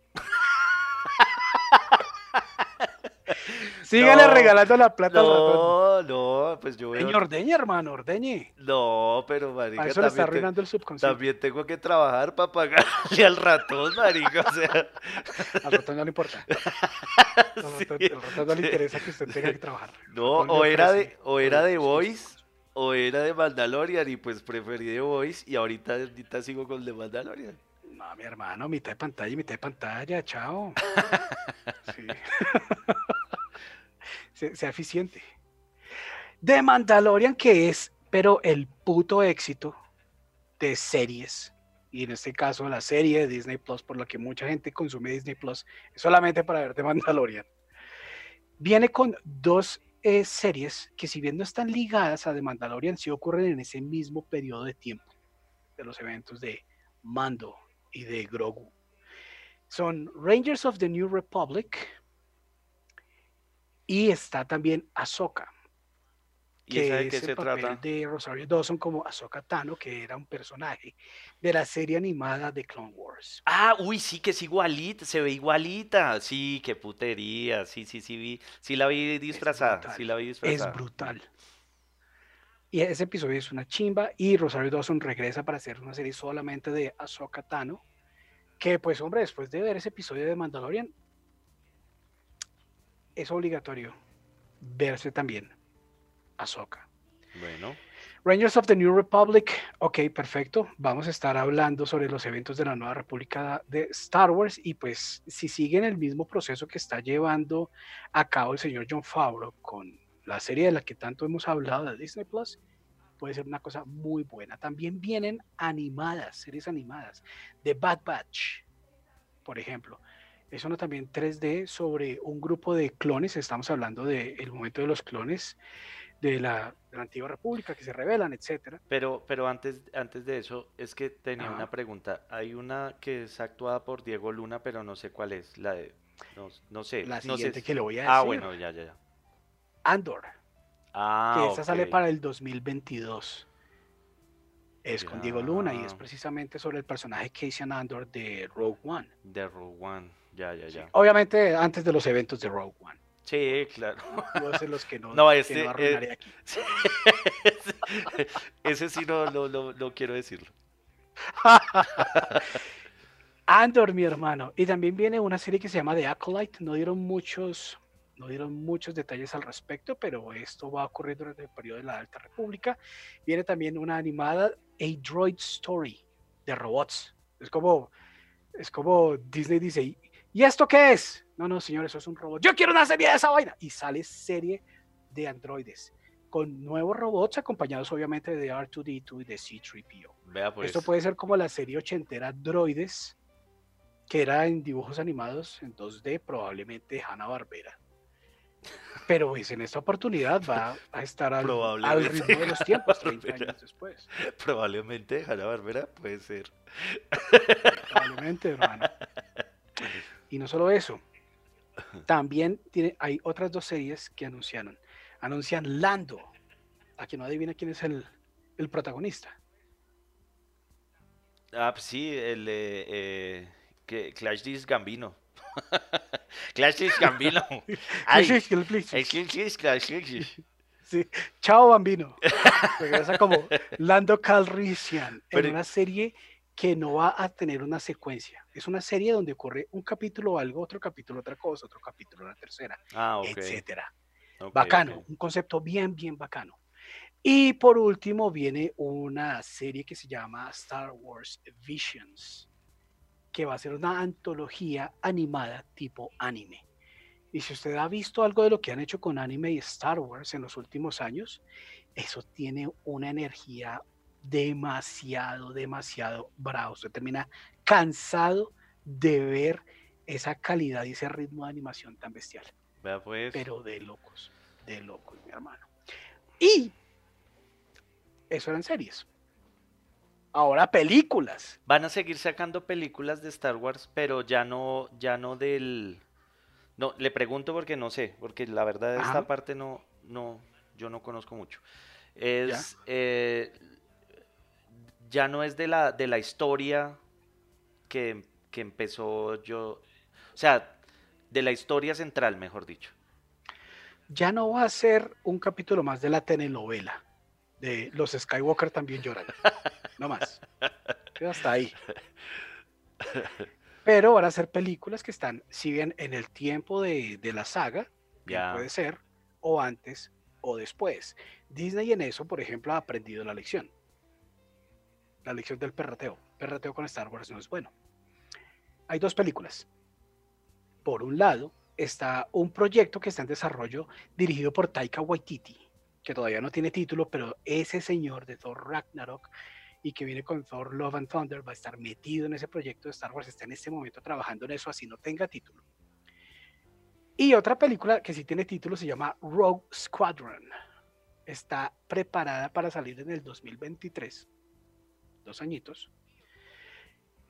Sígale No, regalando la plata al ratón. No, no, pues yo veo. Señor, ordeñe, hermano, ordeñe. No, pero marica, Para eso le está te- arruinando el subconsciente. también tengo que trabajar para pagarle al ratón, marica. O sea, Al ratón no le importa. Al sí, ratón, al ratón no le interesa que usted tenga que trabajar. No, o era de, o era de Voice, o era de Mandalorian, y pues preferí de Voice, y ahorita, ahorita sigo con el de Mandalorian. No, mi hermano, mitad de pantalla y mitad de pantalla, chao. Sí. Se- sea eficiente. De Mandalorian, que es, pero el puto éxito de series. Y en este caso, la serie de Disney Plus, por la que mucha gente consume Disney Plus, solamente para ver de Mandalorian. Viene con dos eh, series que, si bien no están ligadas a The Mandalorian, sí ocurren en ese mismo periodo de tiempo de los eventos de Mando y de Grogu. Son Rangers of the New Republic y está también Ahsoka, ¿Y esa de que qué es se el papel trata? de Rosario Dawson como Ahsoka Tano, que era un personaje de la serie animada de Clone Wars. Ah, uy, sí, que es igualita, se ve igualita. Sí, qué putería. Sí, sí, sí, vi, sí la vi disfrazada. Sí la vi Es disfrazada. brutal. Y ese episodio es una chimba y Rosario Dawson regresa para hacer una serie solamente de Ahsoka Tano, que pues hombre, después de ver ese episodio de Mandalorian, es obligatorio verse también Ahsoka. Bueno, Rangers of the New Republic, ok, perfecto. Vamos a estar hablando sobre los eventos de la nueva República de Star Wars y pues si siguen el mismo proceso que está llevando a cabo el señor John Favreau con la serie de la que tanto hemos hablado de Disney Plus, puede ser una cosa muy buena. También vienen animadas, series animadas, de Bad Batch, por ejemplo. Es una también 3D sobre un grupo de clones. Estamos hablando del momento de los clones de la, de la antigua república que se rebelan, etcétera. Pero, pero antes, antes de eso, es que tenía una pregunta. Hay una que es actuada por Diego Luna, pero no sé cuál es. La de, no, no sé, La no sé. siguiente que le voy a Ah, decir, bueno, ya, ya, ya. Andor, Ah, que esta sale para el 2022. Es con Diego Luna y es precisamente sobre el personaje Casey Andor de Rogue One. De Rogue One. Ya, ya, Sí, ya. Obviamente antes de los eventos de Rogue One. Sí, claro. Yo sé los que no, No, que no arruinaré eh, aquí. Ese, ese sí no, no, no, no quiero decirlo. Andor, mi hermano. Y también viene una serie que se llama The Acolyte. No dieron muchos, no dieron muchos detalles al respecto, pero esto va a ocurrir durante el periodo de la Alta República. Viene también una animada, A Droid Story, de robots. Es como, es como Disney dice, ¿y esto qué es? No, no, señor, eso es un robot. Yo quiero una serie de esa vaina. Y sale serie de androides con nuevos robots acompañados obviamente de R2D2 y de C3PO. Vea, pues. Esto puede ser como la serie ochentera Droides, que era en dibujos animados en 2D, probablemente Hanna Barbera. Pero pues en esta oportunidad va a estar al, al ritmo de los tiempos, 30 Hanna-Barbera. años después. Probablemente Hanna Barbera puede ser. Probablemente, hermano. Y no solo eso, también tiene, hay otras dos series que anunciaron. Anuncian Lando, a quien no adivina quién es el, el protagonista. Ah, pues sí, el eh, eh, que Clash Dis Gambino. Clash Dis Gambino. Ay, el Clash. Sí. Chao, Bambino. Regresa como Lando Calrissian Pero- en una serie que no va a tener una secuencia. Es una serie donde ocurre un capítulo algo, otro capítulo otra cosa, otro capítulo la tercera, Ah, ok. etcétera. ok, Bacano, ok. un concepto bien, bien bacano. Y por último viene una serie que se llama Star Wars Visions, que va a ser una antología animada tipo anime. Y si usted ha visto algo de lo que han hecho con anime y Star Wars en los últimos años, eso tiene una energía demasiado, demasiado brava. Usted termina cansado de ver esa calidad y ese ritmo de animación tan bestial pues. pero de locos, de locos, mi hermano. Y eso eran series. Ahora películas. Van a seguir sacando películas de Star Wars, pero ya no, ya no del. No, le pregunto porque no sé, porque la verdad de esta Ajá. parte no, no, yo no conozco mucho. Es, eh, ya no es de la, de la historia que, que empezó yo, o sea, de la historia central, mejor dicho. Ya no va a ser un capítulo más de la telenovela. De los Skywalker también lloran. No más. Hasta ahí. Pero van a ser películas que están, si bien en el tiempo de, de la saga, Ya. puede ser, o antes o después. Disney en eso, por ejemplo, ha aprendido la lección. La lección del perrateo. Perrateo con Star Wars no es bueno. Hay dos películas. Por un lado, está un proyecto que está en desarrollo dirigido por Taika Waititi, que todavía no tiene título, pero ese señor de Thor Ragnarok y que viene con Thor Love and Thunder va a estar metido en ese proyecto de Star Wars, está en este momento trabajando en eso, así no tenga título. Y otra película que sí tiene título se llama Rogue Squadron. Está preparada para salir en el 2023, dos añitos,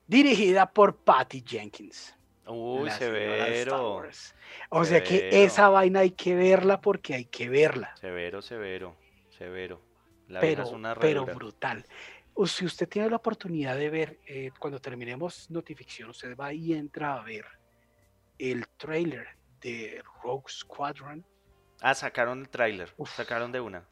dirigida por Patty Jenkins. Uy, severo. O sea que esa vaina hay que verla porque hay que verla. severo, severo, severo. La pero, vieja es una pero brutal. O si usted tiene la oportunidad de ver, eh, cuando terminemos Notificción, usted va y entra a ver el trailer de Rogue Squadron. Ah, sacaron el tráiler, Uf. sacaron de una.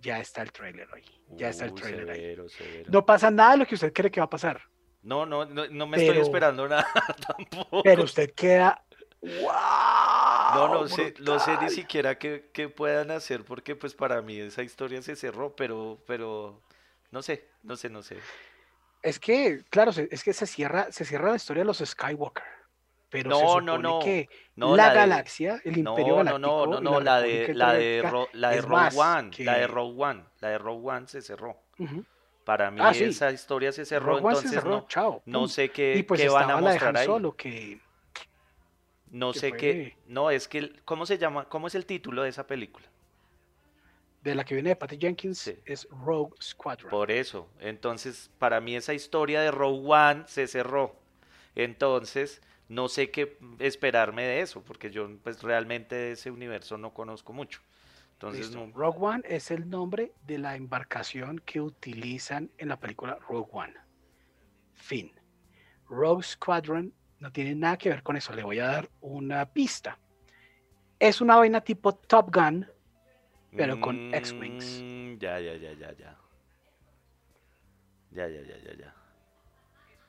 Ya está el trailer ahí. Ya está el trailer ahí. severo, severo. No pasa nada de lo que usted cree que va a pasar. No, no, no, no me estoy esperando nada tampoco. Pero usted queda. ¡Wow! No, no sé, no sé ni siquiera qué, qué puedan hacer porque pues para mí esa historia se cerró, pero, pero no sé, no sé, no sé. Es que, claro, es que se cierra, se cierra la historia de los Skywalker. Pero se No, no, supone no. que No, la, de- galaxia, el imperio no, no, no, galáctico no, no, la de, la de, Ro- la Rogue One, la de que- Rogue One, la de Rogue One se cerró. Para mí Ah, sí. esa historia se cerró, Rogue se entonces cerró, no, chao, no pum. sé qué, Y pues qué van a la mostrar ahí. Solo, que No que sé fue- qué, no, es que, ¿cómo se llama? ¿Cómo es el título de esa película? de la que viene de Patty Jenkins Sí. es Rogue Squadron. Por eso, entonces, para mí esa historia de Rogue One se cerró. Entonces, no sé qué esperarme de eso, porque yo, pues, realmente de ese universo no conozco mucho. Entonces, no, Rogue One es el nombre de la embarcación que utilizan en la película Rogue One. Fin. Rogue Squadron no tiene nada que ver con eso. Le voy a dar una pista. Es una vaina tipo Top Gun, pero con X-Wings. Mm, Ya, ya, ya, ya, ya. Ya, ya, ya, ya, ya.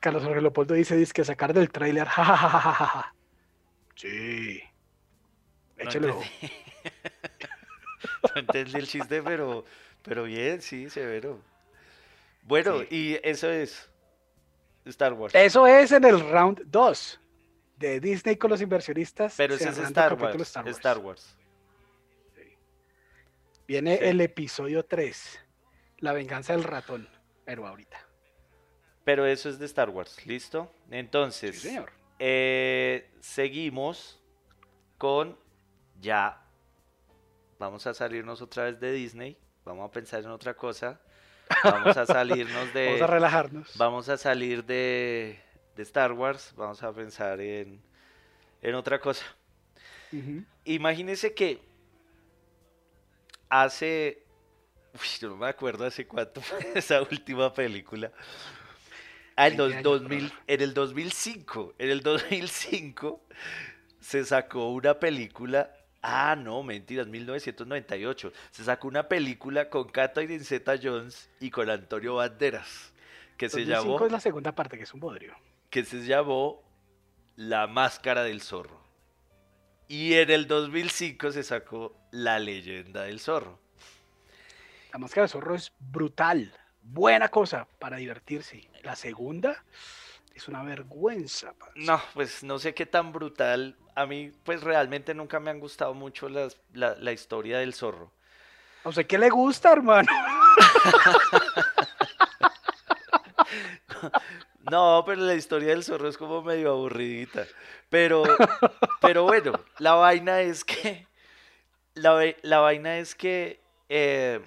Carlos Jorge Leopoldo dice, dice que sacar del tráiler. ja, ja, ja, ja, ja, ja". Sí. No entendí. No entendí el chiste, pero, pero bien, sí, severo. Bueno, Sí. y eso es Star Wars. Eso es en el round 2 de Disney con los inversionistas. Pero ese es Star capítulo Wars. Star Wars. Star Wars. Viene Sí. el episodio 3, La venganza del ratón, pero ahorita. Pero eso es de Star Wars, ¿listo? Sí, Entonces, señor. eh, seguimos con ya. Vamos a salirnos otra vez de Disney. Vamos a pensar en otra cosa. Vamos a salirnos de. Vamos a relajarnos. Vamos a salir de, de Star Wars. Vamos a pensar en, en otra cosa. Ujú. Imagínese que hace. Uy, yo no me acuerdo hace cuánto fue esa última película. Ah, en, 20 dos- años, 2000 en el 2005. En el 2005 se sacó una película. Ah, no, mentiras, 1998. Se sacó una película con Catherine Zeta Jones y con Antonio Banderas. Que se 2005 llamó es la segunda parte, que es un bodrio. que se llamó La Máscara del Zorro. Y en el 2005 se sacó La Leyenda del Zorro. La máscara de zorro es brutal. Buena cosa para divertirse. La segunda es una vergüenza. parce. No, pues no sé qué tan brutal. A mí, pues realmente nunca me han gustado mucho las- la, la historia del zorro. ¿A usted qué le gusta, hermano? No, pero la historia del zorro es como medio aburridita. Pero, pero bueno, la vaina es que, la, la vaina es que eh,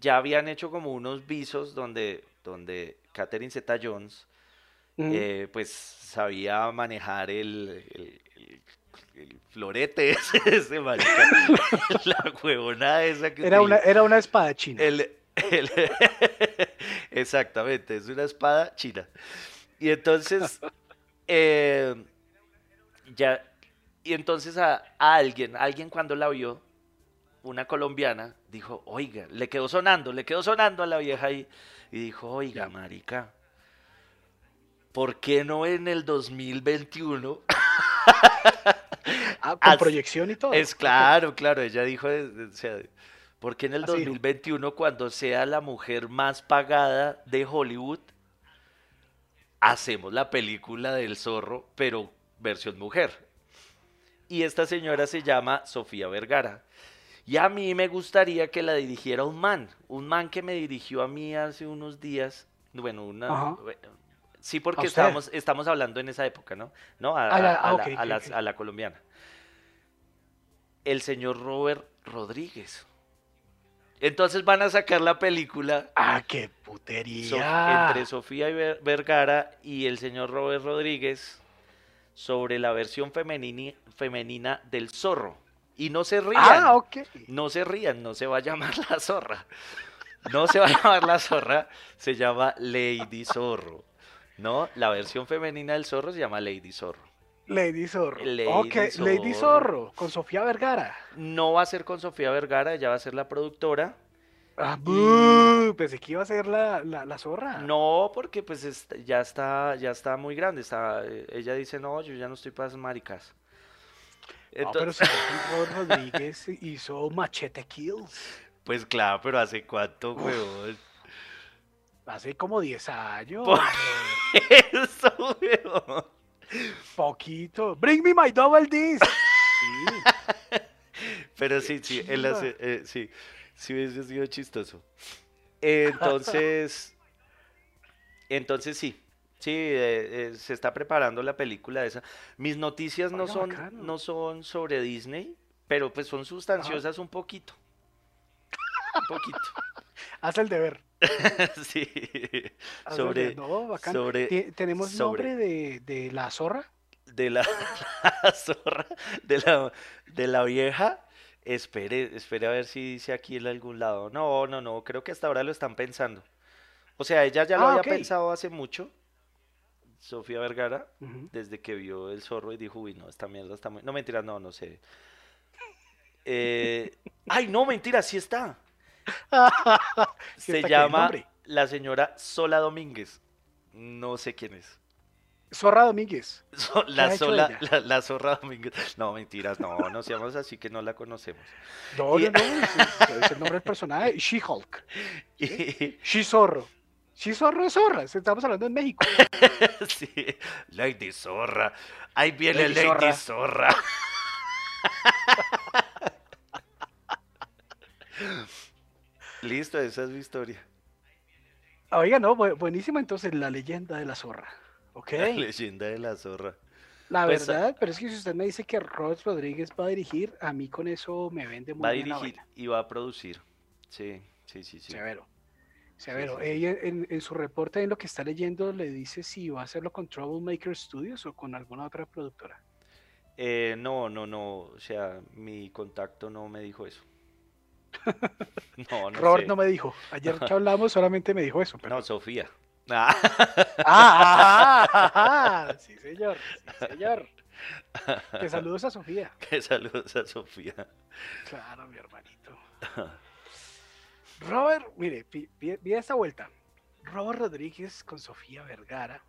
ya habían hecho como unos visos donde, donde Catherine Zeta Jones, eh, pues sabía manejar el, el- el- el florete ese, ese marica, la huevona esa que era, una, era una espada china. El- el- Exactamente, es una espada china. Y entonces, eh, ya, y entonces a, a alguien, alguien cuando la vio, una colombiana, dijo, oiga, le quedó sonando, le quedó sonando a la vieja ahí, y dijo, oiga, marica, ¿por qué no en el 2021? Ah, con as- proyección y todo. Es claro, claro, ella dijo, eh, o sea, porque en el Así dijo. 2021, cuando sea la mujer más pagada de Hollywood, hacemos la película del zorro, pero versión mujer. Y esta señora se llama Sofía Vergara. Y a mí me gustaría que la dirigiera un man, un man que me dirigió a mí hace unos días, bueno, una... Ajá. Sí, porque estamos, estamos hablando en esa época, ¿no? No, a, la, a colombiana. El señor Robert Rodríguez. Entonces van a sacar la película Ah, qué So- putería. entre Sofía Vergara y el señor Robert Rodríguez sobre la versión femenina del zorro. Y no se rían, Ah, ok. no se rían, no se va a llamar la zorra. No se va a llamar la zorra, se llama Lady Zorro. ¿No? La versión femenina del zorro se llama Lady Zorro. Lady Zorro. Lady ok, Lady Zorro. Con Sofía Vergara. No va a ser con Sofía Vergara, ella va a ser la productora. Ah, buh, pensé que iba a ser la, la, la zorra. No, porque pues ya está, ya está muy grande. Está, eh, ella dice, no, yo ya no estoy para esas maricas. No, pero Entonces, si Rodríguez hizo Machete Kills pues claro, pero ¿hace cuánto, huevón? hace como 10 años. Por- Eso, huevón. Poquito. Bring me my double disc. Sí. Pero sí, sí, él hace, eh, sí, sí hubiese sido chistoso. Entonces, entonces sí, sí, eh, eh, se está preparando la película de esa. Mis noticias no son, bacano. no son sobre Disney, pero pues son sustanciosas un poquito. Un poquito. Haz el deber. Sí. haz el Sobre, deber. No, bacano. sobre, ¿Tenemos sobre. nombre de, de la zorra? de la, la zorra, de la, de la vieja. Espere, espere a ver si dice aquí en algún lado. No, no, no, creo que hasta ahora lo están pensando. O sea, ella ya lo Ah, había pensado hace mucho, Sofía Vergara, desde que vio el zorro y dijo, uy, no, esta mierda está muy... No, mentira, no, no sé. Eh, Ay, no, mentira, sí está. Sí Se está, ¿qué? ¿El llama la señora Sola Domínguez. No sé quién es. Zorra Domínguez. So- la, sola, la, la zorra Domínguez. No, mentiras, no, no seamos así que no la conocemos. No, Y- no, no. Es, es el nombre del personaje. She-Hulk. Y, She-Zorro. She-Zorro es zorra. Estamos hablando en México. sí, Lady Zorra. Ahí viene Lady Lady, Zorra. Zorra. Listo, esa es mi historia. Oiga, no, bu- buenísima entonces la leyenda de la zorra. ¿Ok? La leyenda de la zorra. La Pues, verdad, pero es que si usted me dice que Rod Rodríguez va a dirigir, a mí con eso me vende muy Va a bien la dirigir y va a producir. Sí, sí, sí, sí. Severo. Severo. Ella en, en su reporte, en lo que está leyendo, le dice si va a hacerlo con Troublemaker Studios o con alguna otra productora. Eh, no, no, no. O sea, mi contacto no me dijo eso. No, no sé. no me dijo. Ayer que hablamos solamente me dijo eso. Pero... No, Sofía. Ah, ah, ah, sí, señor. Sí, señor. Que saludos a Sofía. que saludos a Sofía. Claro, mi hermanito. Robert, mire, vi esta vuelta. Robert Rodríguez con Sofía Vergara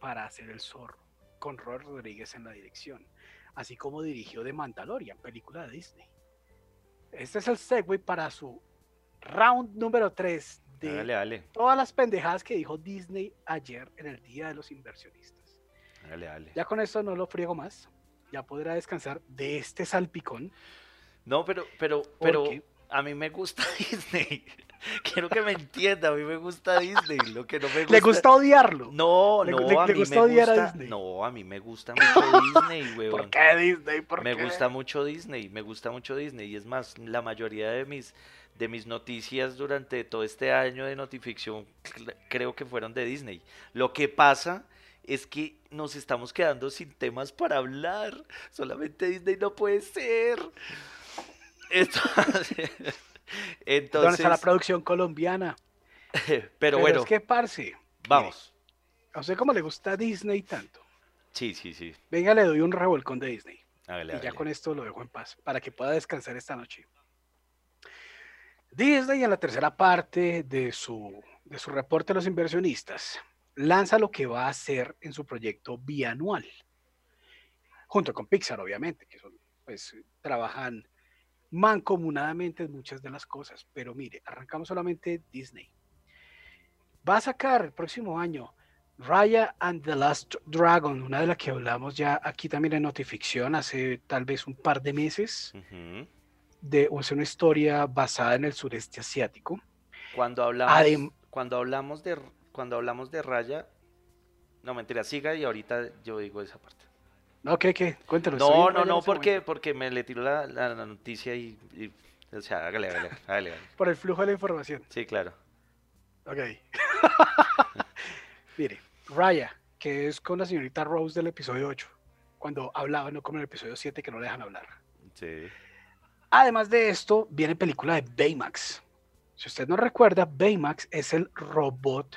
para hacer el zorro, con Robert Rodríguez en la dirección, así como dirigió The Mandalorian, película de Disney. Este es el segue para su round número 3 de dale. todas las pendejadas que dijo Disney ayer en el Día de los Inversionistas. Hágale, dale. Ya con esto no lo friego más. Ya podrá descansar de este salpicón. No, pero, pero, pero Porque- a mí me gusta Disney. Quiero que me entienda, a mí me gusta Disney. Lo que no me gusta. Le gusta odiarlo. No, Le- no, le- a le mí gusta me odiar a gusta. Disney. No, a mí me gusta mucho Disney, weón. ¿Por qué Disney? ¿Por Me qué? gusta mucho Disney, me gusta mucho Disney. Y es más, la mayoría de mis, de mis noticias durante todo este año de notificción cl- creo que fueron de Disney. Lo que pasa es que nos estamos quedando sin temas para hablar. Solamente Disney no puede ser. Entonces, ¿Dónde entonces está la producción colombiana? pero, bueno, es que, parce, vamos. a usted cómo le gusta Disney tanto. Sí, sí, sí. Venga, le doy un revolcón de Disney. Y ya con esto lo dejo en paz, para que pueda descansar esta noche. Disney en la tercera parte de su, de su reporte a los inversionistas lanza lo que va a hacer en su proyecto bianual, junto con Pixar, obviamente, que son, pues, trabajan mancomunadamente en muchas de las cosas. Pero mire, arrancamos solamente Disney. Va a sacar el próximo año Raya and the Last Dragon, una de las que hablamos ya aquí también en Notificción hace tal vez un par de meses, Ujú. de o sea, una historia basada en el sureste asiático. Cuando hablamos, Adem- cuando hablamos de cuando hablamos de Raya, no mentira, siga y ahorita yo digo esa parte. No, ¿qué, qué? Cuéntalo. estoy No, no, no, porque momento. porque me le tiró la, la- la noticia y, y- o sea, hágale, hágale, hágale. Por el flujo de la información. Sí, claro. Ok. Mire, Raya, que es con la señorita Rose del episodio 8, cuando hablaba, no como en el episodio 7 que no le dejan hablar. Sí. Además de esto, viene película de Baymax. Si usted no recuerda, Baymax es el robot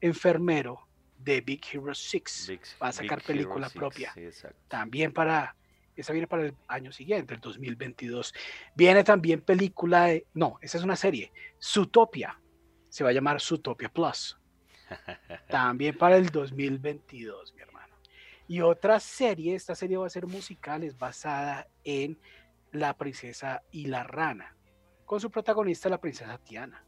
enfermero de Big Hero 6. Big- Va a sacar Big película propia. Sí. También para, esa viene para el año siguiente, el 2022. Viene también película de, no, esa es una serie, Zootopia. Se va a llamar Zootopia Plus. También para el 2022, mi hermano. Y otra serie, esta serie va a ser musical, es basada en La princesa y la rana, con su protagonista la princesa Tiana.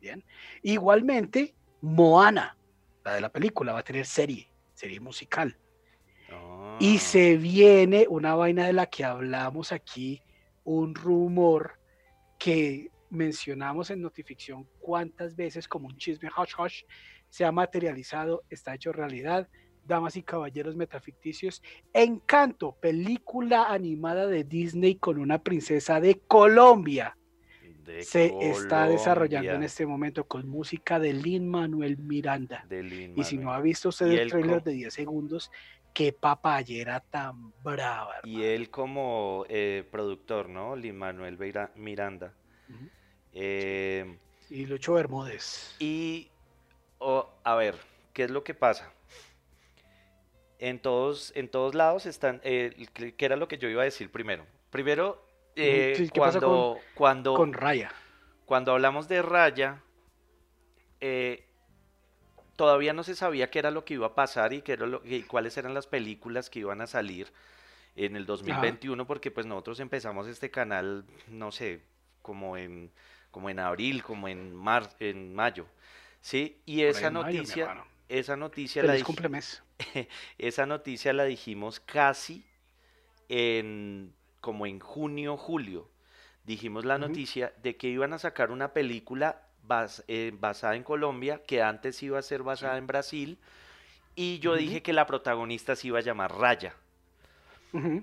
Bien. Igualmente, Moana, la de la película, va a tener serie, serie musical. Y Ah, se viene una vaina de la que hablamos aquí, un rumor que mencionamos en Notificción cuántas veces como un chisme hush hush se ha materializado, está hecho realidad. Damas y caballeros metaficticios, Encanto, película animada de Disney con una princesa de Colombia. De se está desarrollando en este momento con música de Lin Manuel Miranda. de Lin Y si no ha visto usted el trailer de 10 segundos, qué papayera tan brava. Y él como eh, productor, ¿no? Lin Manuel Beira- Miranda. Eh, Y Lucho Bermúdez. y, a ver, ¿qué es lo que pasa? En todos, en todos lados están, eh, que era lo que yo iba a decir primero. Primero, eh, sí, ¿qué pasa con- cuando, cuando, Con Raya. cuando hablamos de Raya, eh, todavía no se sabía qué era lo que iba a pasar y, qué era lo- y cuáles eran las películas que iban a salir en el 2021, porque pues nosotros empezamos este canal, no sé, como en, como en abril, como en mar, en mayo, ¿sí? Y esa mayo, noticia, hermano. esa noticia la cumplemes. esa noticia la dijimos casi en como en junio, julio. Dijimos la noticia de que iban a sacar una película bas- eh, basada en Colombia, que antes iba a ser basada en Brasil, y yo dije que la protagonista se iba a llamar Raya.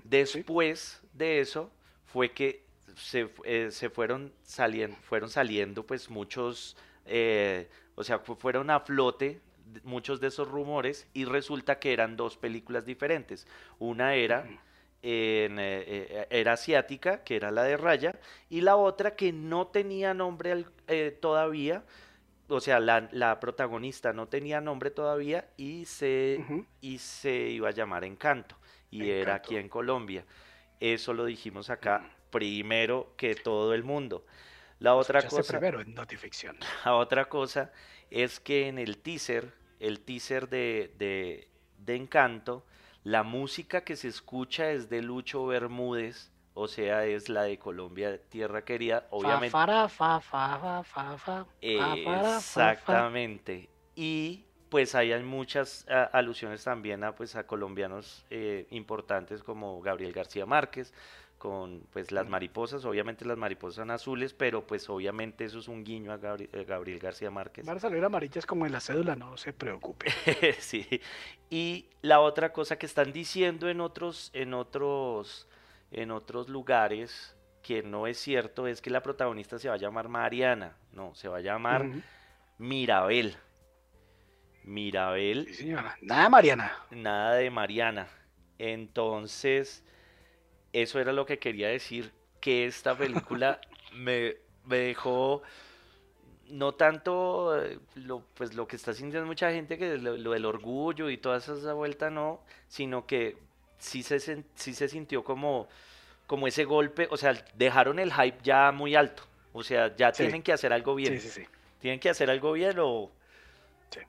Después de eso fue que se, eh, se fueron saliendo, fueron saliendo pues muchos, eh, o sea, fu- fueron a flote muchos de esos rumores y resulta que eran dos películas diferentes. Una era. En, eh, eh, era asiática, que era la de Raya, y la otra que no tenía nombre eh, todavía, o sea, la, la protagonista no tenía nombre todavía y se, y se iba a llamar Encanto y era aquí en Colombia. Eso lo dijimos acá primero que todo el mundo. La otra cosa, primero en Notificción. la otra cosa es que en el teaser, el teaser de, de, de Encanto, la música que se escucha es de Lucho Bermúdez, o sea, es la de Colombia, Tierra Querida, obviamente. Fa, fa, fa. Exactamente. Y pues ahí hay muchas a- alusiones también a pues a colombianos eh, importantes como Gabriel García Márquez con pues las mariposas, obviamente las mariposas son azules, pero pues obviamente eso es un guiño a Gabri- eh, Gabriel García Márquez. Van a salir amarillas como en la cédula, no se preocupe. Sí. Y la otra cosa que están diciendo en otros, en otros, en otros lugares que no es cierto es que la protagonista se va a llamar Mariana, no, se va a llamar. Mirabel. Mirabel, Sí, señora. Nada, Mariana. nada de Mariana. Entonces, eso era lo que quería decir, que esta película me, me dejó no tanto eh, lo, pues lo que está sintiendo mucha gente, que lo, lo del orgullo y toda esa vuelta no, sino que sí se, sí se sintió como, como ese golpe, o sea, dejaron el hype ya muy alto, o sea, ya Sí. tienen que hacer algo bien. Sí, sí, sí. Tienen que hacer algo bien o... Sí.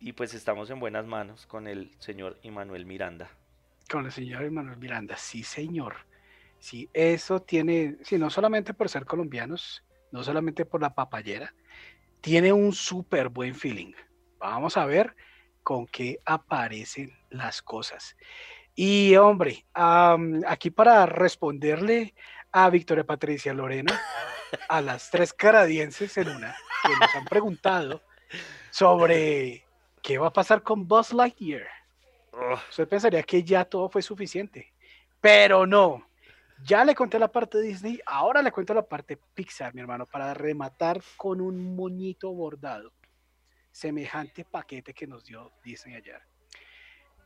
Y pues estamos en buenas manos con el señor Immanuel Miranda. Con el señor Manuel Miranda, sí, señor. Sí, eso tiene, sí, no solamente por ser colombianos, no solamente por la papayera, tiene un súper buen feeling. Vamos a ver con qué aparecen las cosas. Y hombre, aquí para responderle a Victoria Patricia Lorena, a las tres canadienses en una, que nos han preguntado sobre qué va a pasar con Buzz Lightyear. Ugh, Usted pensaría que ya todo fue suficiente, pero no. Ya le conté la parte de Disney, ahora le cuento la parte Pixar, mi hermano, para rematar con un moñito bordado. Semejante paquete que nos dio Disney ayer.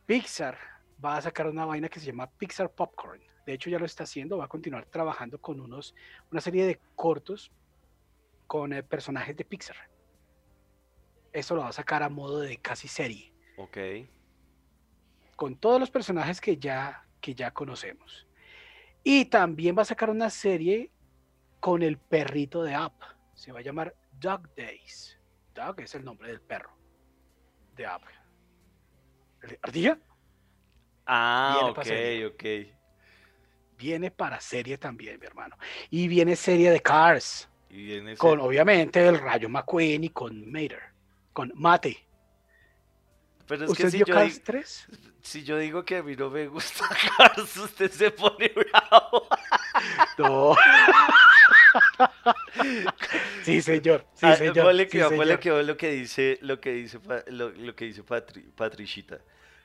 Pixar va a sacar una vaina que se llama Pixar Popcorn. De hecho, ya lo está haciendo, va a continuar trabajando con unos, una serie de cortos con eh, personajes de Pixar. Esto lo va a sacar a modo de casi serie ok. Con todos los personajes que ya, que ya conocemos. Y también va a sacar una serie con el perrito de App. Se va a llamar Dog Days. Dog es el nombre del perro de App. ¿Ardilla? Ah, Viene ok, serie. ok. Viene para serie también, mi hermano. Y viene serie de Cars. Y viene ese- Con obviamente el Rayo McQueen y con Mater. Con Mate. Pero es que ¿Usted si vio yo, Cars di- 3? si yo digo que a mí no me gusta Cars, usted se pone bravo. No. Sí, señor. Sí, Ah, señor. ponle sí, que, ponle señor. que lo que dice, lo que dice, lo, lo que dice Patri- Patricita.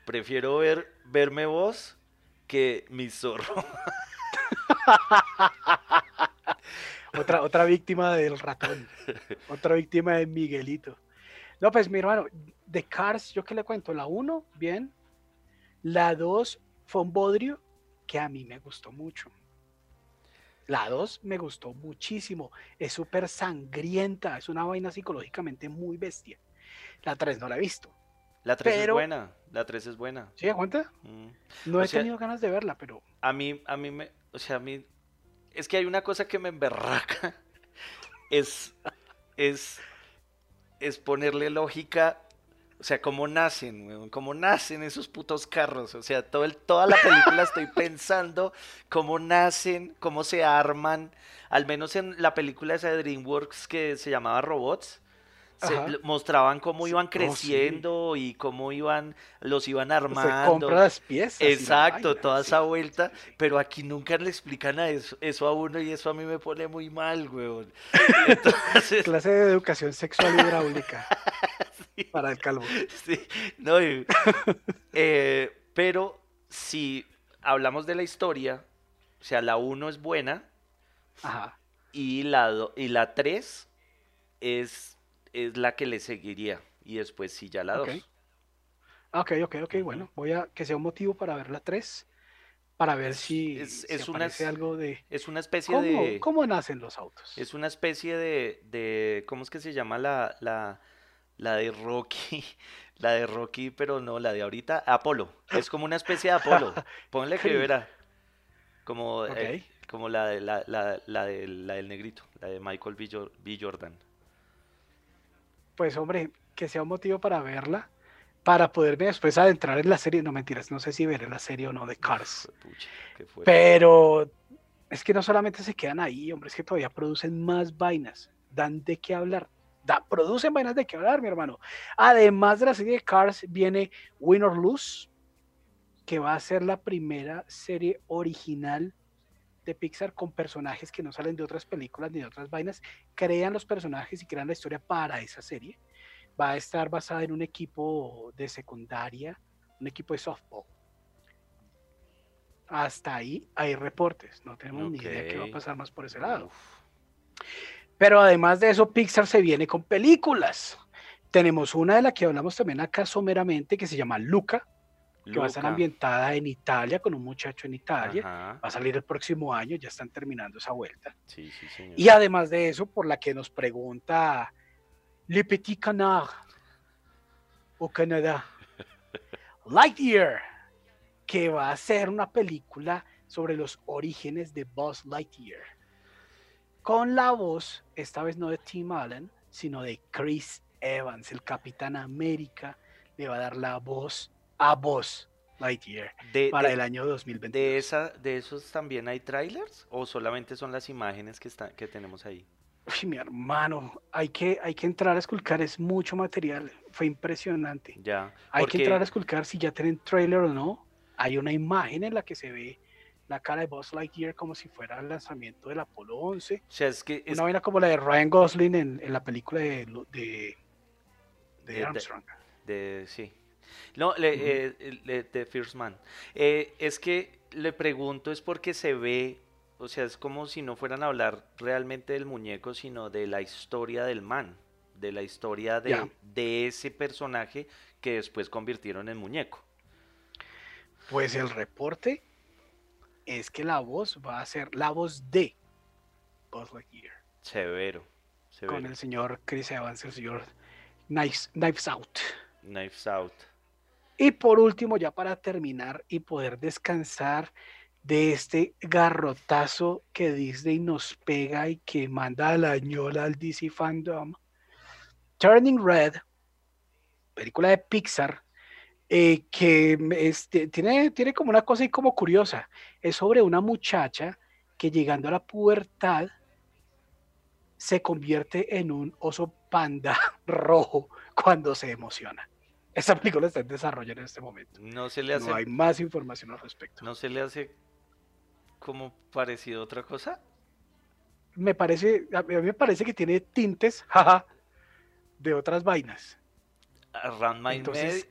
Prefiero ver, verme vos que mi zorro. Otra, otra víctima del ratón. Otra víctima de Miguelito. No, pues mi hermano, de Cars, yo qué le cuento, la 1, bien. La 2 fue un bodrio que a mí me gustó mucho. La 2 me gustó muchísimo. Es súper sangrienta, es una vaina psicológicamente muy bestia. La 3 no la he visto. La 3 es buena, la 3 es buena. ¿Sí da cuenta? Mm. No O he sea- tenido ganas de verla, pero A mí, a mí me, o sea, a mí, es que hay una cosa que me emberraca, es, es, es ponerle lógica, o sea, cómo nacen, weón, cómo nacen esos putos carros, o sea, todo el, toda la película estoy pensando cómo nacen, cómo se arman, al menos en la película esa de DreamWorks que se llamaba Robots, se mostraban cómo iban oh, sí. creciendo y cómo iban, los iban se armando. compra las piezas. la Exacto, vaina, toda sí, esa vuelta, pero aquí nunca le explican a eso, eso a uno y eso a mí me pone muy mal, weón. Entonces, Clase de educación sexual hidráulica sí, para el calvo. sí, no, y- eh, pero si hablamos de la historia, o sea, la 1 es buena Ajá. y la, do- y la 3 es, es la que le seguiría y después sí ya la 2. Ok. Ah, Ok, ok, ok, bueno, voy a que sea un motivo para ver la 3, para ver si, es- si es una algo de Es una especie cómo, de... cómo nacen los autos. Es una especie de, de ¿cómo es que se llama la, la, la de Rocky? La de Rocky, pero no, la de ahorita, Apolo. Es como una especie de Apolo. Ponle que verá. Como, eh, como la, de, la, la, la, de- la del negrito, la de Michael B. Jordan. Pues hombre, que sea un motivo para verla, para poderme después adentrar en la serie. No mentiras, no sé si veré la serie o no de Cars. Pucha. Pero es que no solamente se quedan ahí, hombre, es que todavía producen más vainas, dan de qué hablar. Da, producen vainas de qué hablar, mi hermano. Además de la serie de Cars, viene Win or Lose, que va a ser la primera serie original de Pixar con personajes que no salen de otras películas ni de otras vainas. Crean los personajes y crean la historia para esa serie. Va a estar basada en un equipo de secundaria, un equipo de softball. Hasta ahí hay reportes. No tenemos ni idea qué va a pasar más por ese lado. Uf, Pero además de eso, Pixar se viene con películas. Tenemos una de la que hablamos también acá someramente, que se llama Luca, que va a estar ambientada en Italia, con un muchacho en Italia. Ajá, Va a salir el próximo año, ya están terminando esa vuelta. Sí, sí, señor. Y además de eso, por la que nos pregunta Le Petit Canard o Canadá, Lightyear, que va a ser una película sobre los orígenes de Buzz Lightyear. Con la voz, esta vez no de Tim Allen, sino de Chris Evans, el Capitán América, le va a dar la voz a Buzz Lightyear De, para de- el año 2022. de esa, ¿De esos también hay trailers? ¿O solamente son las imágenes que, están, que tenemos ahí? Uy, mi hermano, hay que, hay que entrar a esculcar, es mucho material, fue impresionante. Ya. Hay porque- que entrar a esculcar si ya tienen trailer o no. Hay una imagen en la que se ve la cara de Buzz Lightyear como si fuera el lanzamiento del Apolo 11. O sea, es que es- Una vaina como la de Ryan Gosling en, en la película de, de, de De- de- Armstrong. De, sí. No, le, eh, le- de First Man. Eh, es que le pregunto, es porque se ve, o sea, es como si no fueran a hablar realmente del muñeco, sino de la historia del man, de la historia de, de ese personaje que después convirtieron en muñeco. Pues el reporte es que la voz va a ser la voz de Buzz Lightyear. Severo, severo. Con el señor Chris Evans, el señor Knives, Knives Out. Knives Out. Y por último, ya para terminar y poder descansar de este garrotazo que Disney nos pega y que manda a la ñola al DC Fandom, Turning Red, película de Pixar, eh, que este, tiene, tiene como una cosa como curiosa. Es sobre una muchacha que llegando a la pubertad se convierte en un oso panda rojo cuando se emociona. Esta película está en desarrollo en este momento. No se le hace, No hay más información al respecto. no se le hace como parecido a otra cosa. me parece, a mí me parece que tiene tintes, jaja, de otras vainas. A Ranma medio,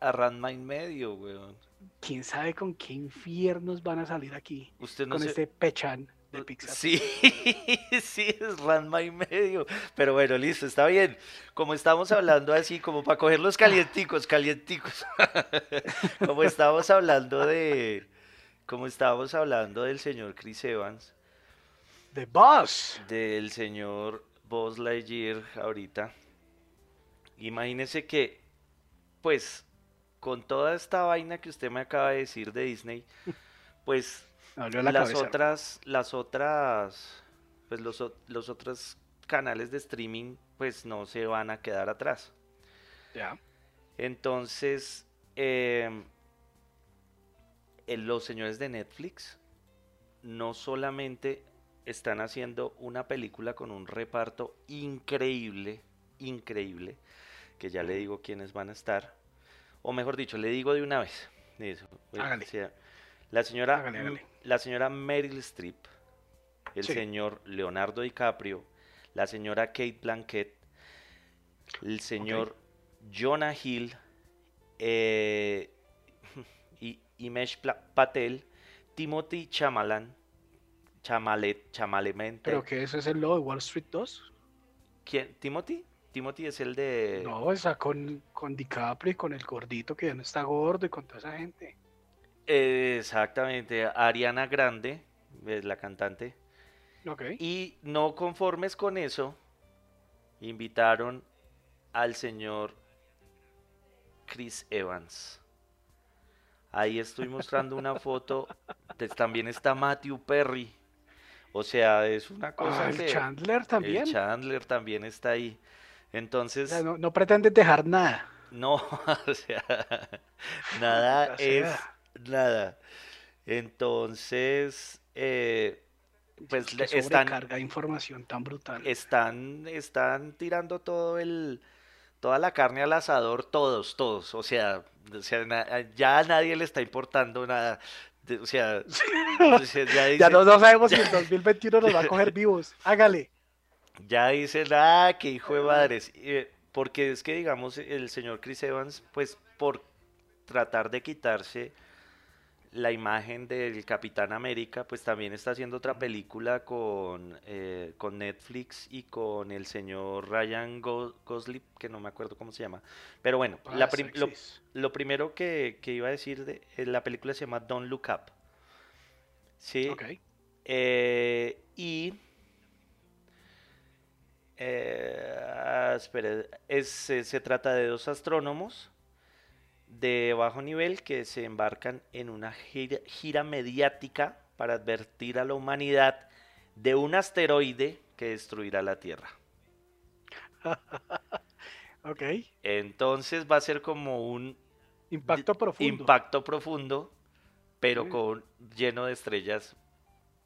a, Ranma medio, weón. ¿Quién sabe con qué infiernos van a salir aquí Usted no con se... este pechan de Pixar? Sí, sí, es Ranma y medio. Pero bueno, listo, está bien. Como estamos hablando así, como para coger los calienticos, calienticos. Como estábamos hablando de. Como estábamos hablando del señor Chris Evans, The Boss. del señor Buzz Lightyear ahorita. Imagínese que, pues, con toda esta vaina que usted me acaba de decir de Disney, pues la las cabeza. otras, las otras, pues los, los otros canales de streaming, pues no se van a quedar atrás. Ya. Entonces, em, eh, los señores de Netflix no solamente están haciendo una película con un reparto increíble, increíble, que ya le digo quiénes van a estar, o mejor dicho, le digo de una vez. Eso, o sea, la señora, la señora Meryl Streep, el Sí. señor Leonardo DiCaprio, la señora Kate Blanchett, el señor Jonah Hill eh, y Imesh Patel, Timothy Chamalan, Chamalet, Chamalemente. Pero que eso es el logo de Wall Street 2. ¿Quién? ¿Timothy? Timothy es el de... No, está con, con DiCaprio y con el gordito que ya no está gordo y con toda esa gente. Eh, exactamente, Ariana Grande, es la cantante. Ok. Y no conformes con eso, invitaron al señor Chris Evans. Ahí estoy mostrando una foto. también está Matthew Perry. O sea, es una cosa Ah, el que Chandler también. el Chandler también está ahí. O Entonces, sea, no, no pretendes dejar nada. no, o sea, nada es nada. Entonces, eh, pues Qué le- están, de información tan brutal. están, están tirando todo el, toda la carne al asador, todos, todos. O sea, o sea, na- ya a nadie le está importando nada. O sea, o sea, ya Ya no sabemos si el 2021 nos va a coger vivos. Hágale. ya dicen, ah, qué hijo de madres. Eh, porque es que, digamos, el señor Chris Evans, pues por tratar de quitarse la imagen del Capitán América, pues también está haciendo otra película con, eh, con Netflix y con el señor Ryan Go- Gosling, que no me acuerdo cómo se llama. Pero bueno, la Ah, prim- lo, primero que, que iba a decir de eh, la película se llama Don't Look Up. Sí, Ok. eh, y... eh, ah, espere, es- se trata de dos astrónomos de bajo nivel que se embarcan en una gira, gira mediática para advertir a la humanidad de un asteroide que destruirá la Tierra. Ok. Entonces va a ser como un Impacto profundo. impacto profundo, pero Sí. con lleno de estrellas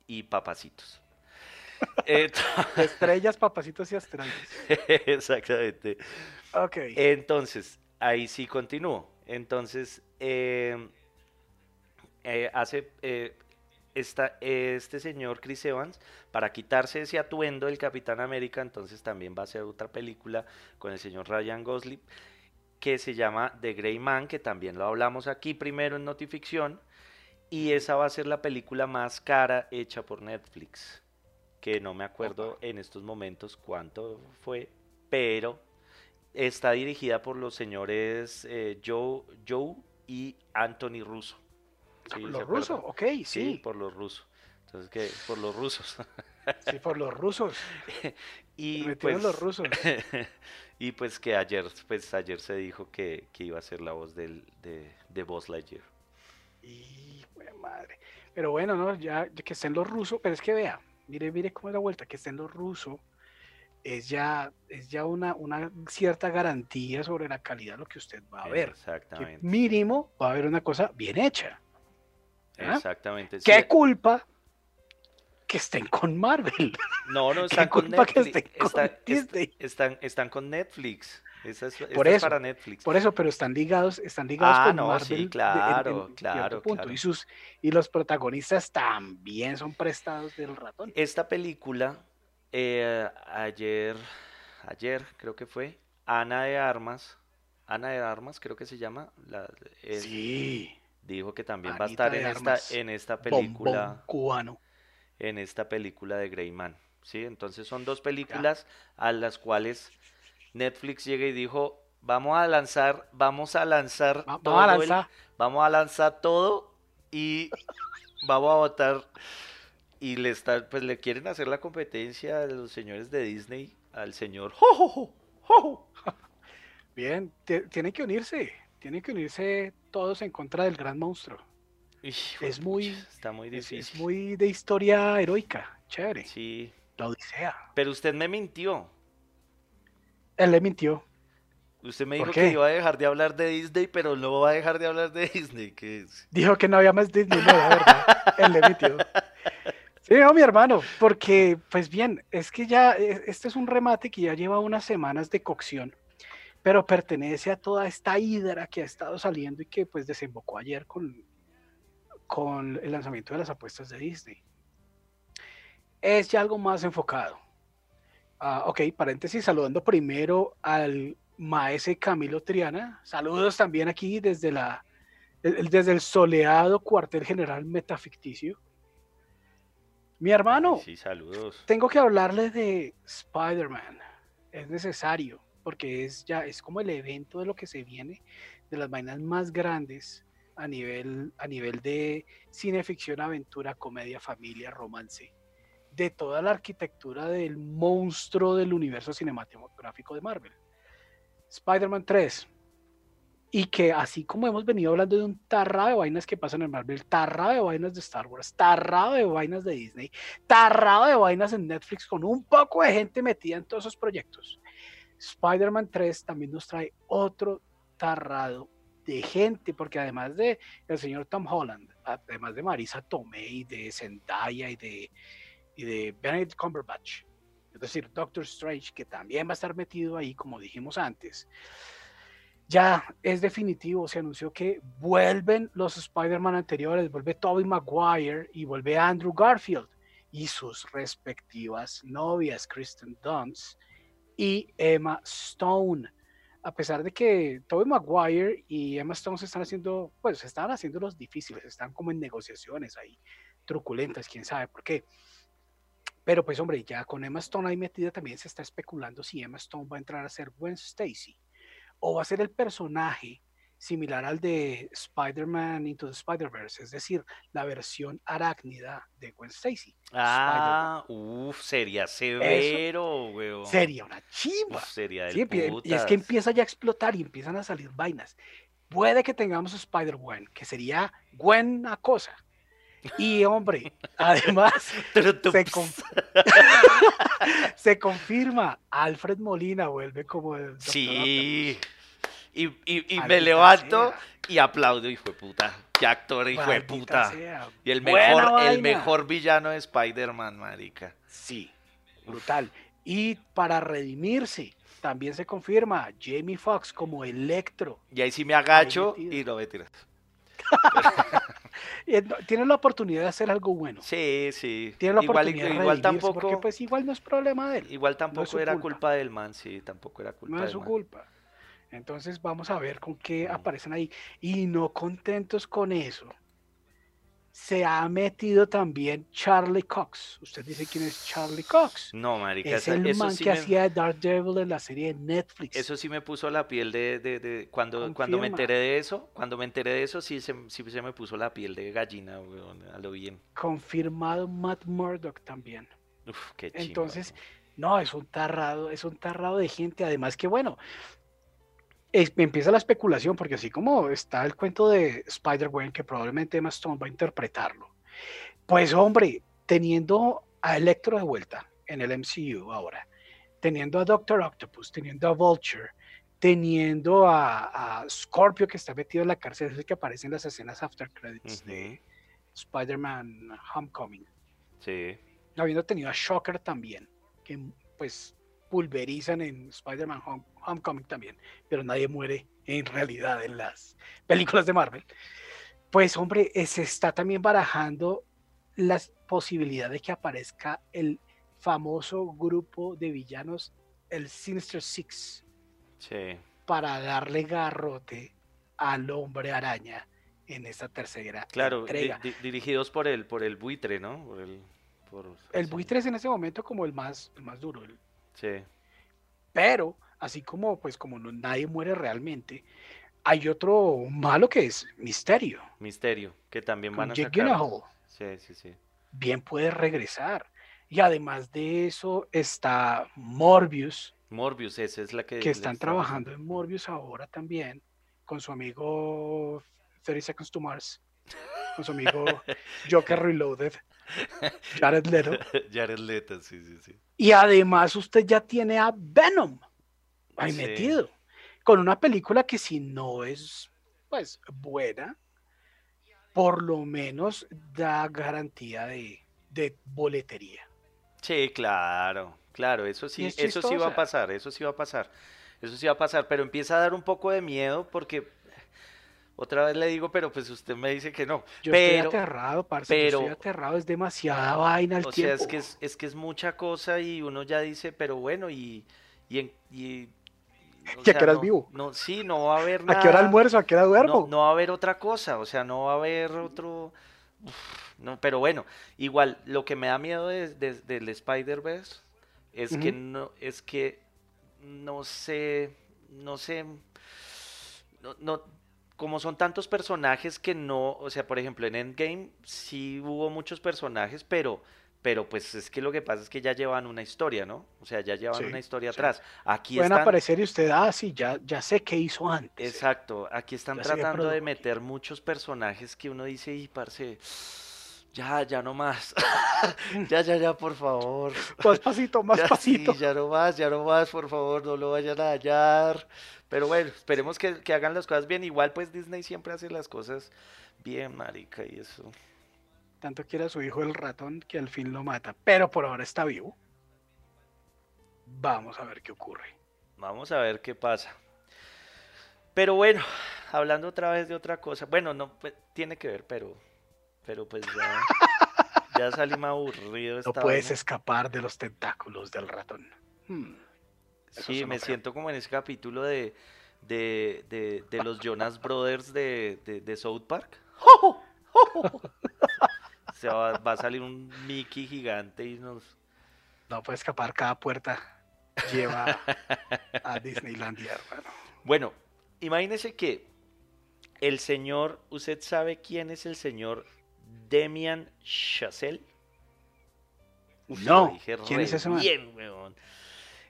y papacitos. Estrellas, papacitos y asteroides. Exactamente. Ok. Entonces, ahí sí continúo. Entonces, eh, eh, hace eh, esta- este señor Chris Evans, para quitarse ese atuendo del Capitán América, entonces también va a hacer otra película con el señor Ryan Gosling, que se llama The Grey Man, que también lo hablamos aquí primero en Notificción, y esa va a ser la película más cara hecha por Netflix, que no me acuerdo en estos momentos cuánto fue, pero está dirigida por los señores eh, Joe, Joe y Anthony Russo. Sí, ¿se los rusos, ok, Sí, sí. por los rusos. Entonces, que por los rusos. Sí, por los rusos. y pues, los rusos. y pues que ayer, pues ayer se dijo que, que iba a ser la voz del, de, de Buzz Lightyear. Y, madre. Pero bueno, ¿no? Ya, ya que estén los rusos, pero es que vea, mire, mire cómo es la vuelta, que estén los rusos es ya, es ya una, una cierta garantía sobre la calidad de lo que usted va a ver. Que Exactamente. mínimo va a haber una cosa bien hecha. Exactamente. ¿Qué sí. culpa que estén con Marvel? No, no ¿Qué están con culpa que Netflix. estén con Están, est- Disney? están, están con Netflix. Esa es, esta Por es eso, para Netflix. Por eso, pero están ligados, están ligados Ah, con no, Marvel sí, de- en- claro, en claro, punto. claro. Y sus y los protagonistas también son prestados del ratón. Esta película eh, ayer, ayer creo que fue, Ana de Armas, Ana de Armas creo que se llama, la, Sí, dijo que también va a estar en esta, en esta bombón película, cubano. en esta película de Greyman, ¿sí? Entonces son dos Ya, películas a las cuales Netflix llega y dijo, vamos a lanzar, vamos a lanzar a todo el, lanzar. vamos a lanzar todo y vamos a votar y le está, pues le quieren hacer la competencia a los señores de Disney al señor Jo, Jo. Bien, tienen que unirse, tienen que unirse todos en contra del gran monstruo. Es de muy, está muy es, es difícil. muy de historia heroica, chévere. Sí, La Odisea. pero usted me mintió. Él le mintió. Usted me ¿Por dijo que qué? iba a dejar de hablar de Disney, pero no va a dejar de hablar de Disney, que es... Dijo que no había más Disney, no, la verdad. Él le mintió. Sí, no, mi hermano, porque, pues bien, es que ya, eh, este es un remate que ya lleva unas semanas de cocción, pero pertenece a toda esta hidra que ha estado saliendo y que pues desembocó ayer con, con el lanzamiento de las apuestas de Disney. Es ya algo más enfocado. Ah, ok, paréntesis, saludando primero al maese Camilo Triana. Saludos también aquí desde la desde el soleado cuartel general metaficticio. Mi hermano, Sí, saludos. tengo que hablarle de Spider-Man. Es necesario, porque es ya es como el evento de lo que se viene, de las vainas más grandes a nivel, a nivel de cineficción, aventura, comedia, familia, romance, de toda la arquitectura del monstruo del universo cinematográfico de Marvel. Spider-Man 3. Y que así como hemos venido hablando de un tarrado de vainas que pasan en Marvel, tarrado de vainas de Star Wars, tarrado de vainas de Disney, tarrado de vainas en Netflix con un poco de gente metida en todos esos proyectos. Spider-Man 3 también nos trae otro tarrado de gente, porque además de el señor Tom Holland, además de Marisa Tomei, de Zendaya y de, y de Benedict Cumberbatch, es decir, Doctor Strange, que también va a estar metido ahí, como dijimos antes, ya es definitivo, se anunció que vuelven los Spider-Man anteriores, vuelve Tobey Maguire y vuelve Andrew Garfield y sus respectivas novias, Kristen Dunst y Emma Stone. A pesar de que Tobey Maguire y Emma Stone se están haciendo, pues se están haciendo los difíciles, están como en negociaciones ahí, truculentas, quién sabe por qué. Pero pues hombre, ya con Emma Stone ahí metida también se está especulando si Emma Stone va a entrar a ser Gwen Stacy o va a ser el personaje similar al de Spider-Man Into the Spider-Verse, es decir, la versión arácnida de Gwen Stacy. Ah, uff, sería severo, weón. Sería una chiva. Uf, sería Sí, y es que empieza ya a explotar y empiezan a salir vainas. Puede que tengamos Spider-Gwen, que sería buena cosa. Y hombre, además se, con- se confirma, Alfred Molina vuelve como el. Sí. Y, y, y me levanto sea. y aplaudo, hijo de puta. Qué actor, hijo de puta. sea. Y el mejor, el mejor villano de Spider-Man, marica. Sí, brutal. Y para redimirse, también se confirma Jamie Foxx como Electro. Y ahí sí me agacho y no me tiras. Y no- Tiene la oportunidad de hacer algo bueno. Sí, sí. Tiene la igual, oportunidad de igual tampoco, porque pues igual no es problema de él. igual tampoco su era culpa. culpa del man, sí, tampoco era culpa No es su man. culpa. Entonces vamos a ver con qué Mm. aparecen ahí. Y no contentos con eso. Se ha metido también Charlie Cox. Usted dice quién es Charlie Cox. No, marica, Es el eso man sí que me- hacía de Daredevil en la serie de Netflix. Eso sí me puso la piel de, de, de- cuando, cuando me enteré de eso, cuando me enteré de eso, sí se, sí se me puso la piel de gallina, weón, a lo bien. Confirmado Matt Murdock también. Uf, qué chimba, Entonces, no, es un tarrado, es un tarrado de gente. Además que bueno, empieza la especulación, porque así como está el cuento de Spider-Gwen, que probablemente Emma Stone va a interpretarlo. Pues hombre, teniendo a Electro de vuelta en el MCU ahora, teniendo a Doctor Octopus, teniendo a Vulture, teniendo a, a Scorpio que está metido en la cárcel, es el que aparece en las escenas after credits de Spider-Man Homecoming Sí. habiendo tenido a Shocker también, que pues pulverizan en Spider-Man Home- Homecoming también, pero nadie muere en realidad en las películas de Marvel. Pues hombre, eh, se está también barajando la posibilidad de que aparezca el famoso grupo de villanos, el Sinister Six, Sí. para darle garrote al hombre araña en esta tercera Claro, entrega. di- dirigidos por el, por el buitre, ¿no? Por el, por- El buitre es en ese momento como el más, el más duro, el- Sí. pero así como pues como no- nadie muere realmente, hay otro malo que es Misterio, Misterio, que también van a Jake sacar. Sí, sí, sí. bien puede regresar. Y además de eso está Morbius, Morbius, esa es la que... que están trabajando en Morbius ahora también, con su amigo 30 Seconds to Mars, con su amigo Joker Reloaded, Jared Leto. Jared Leto, sí, sí, sí. Y además usted ya tiene a Venom ahí Sí. metido, con una película que si no es pues buena, por lo menos da garantía de, de boletería. Sí, claro, claro, eso sí, es eso sí va a pasar, eso sí va a pasar, eso sí va a pasar, pero empieza a dar un poco de miedo porque otra vez le digo, pero pues usted me dice que no, Yo pero, estoy aterrado, parce, yo estoy pero- aterrado, es demasiada vaina al o tiempo. sea, es que es, es que es mucha cosa y uno ya dice, pero bueno, y, y, en- y- o ¿Y a sea, qué horas no- vivo? No, sí, no va a haber ¿A qué hora almuerzo? ¿A qué hora duermo? no, no va a haber otra cosa, o sea, no va a haber otro, uf, no, pero bueno, igual, lo que me da miedo de- de- del Spider-Verse es que no, es que no sé, no sé, no, no, como son tantos personajes que no, o sea, por ejemplo, en Endgame sí hubo muchos personajes, pero, pero pues es que lo que pasa es que ya llevan una historia, ¿no? O sea, ya llevan Sí, una historia sí. atrás. Aquí Pueden están, aparecer y usted, ah, sí, ya, ya sé qué hizo antes. Exacto, aquí están Ya tratando de meter muchos personajes que uno dice, y parce, ya, ya no más, ya, ya, ya, por favor, Más pasito, más ya, pasito. sí, ya no más, ya no más, por favor, no lo vayan a dañar, pero bueno, esperemos que, que hagan las cosas bien, igual pues Disney siempre hace las cosas bien, marica, y eso, Tanto quiere a su hijo el ratón que al fin lo mata, pero por ahora está vivo. Vamos a ver qué ocurre. vamos a ver qué pasa. Pero bueno, hablando otra vez de otra cosa, bueno, no pues, tiene que ver, pero, pero pues ya, ya salí más aburrido No puedes vaina. escapar de los tentáculos del ratón. Hmm. Sí, me feo. siento como en ese capítulo de, de, de, de los Jonas Brothers de, de, de South Park. Se va, va a salir un Mickey gigante y nos... No puede escapar, cada puerta lleva a Disneylandia, hermano. Bueno, imagínese que el señor, ¿usted sabe quién es el señor Demian Chazelle? Uf, No, dije ¿quién es ese man? Bien, weón.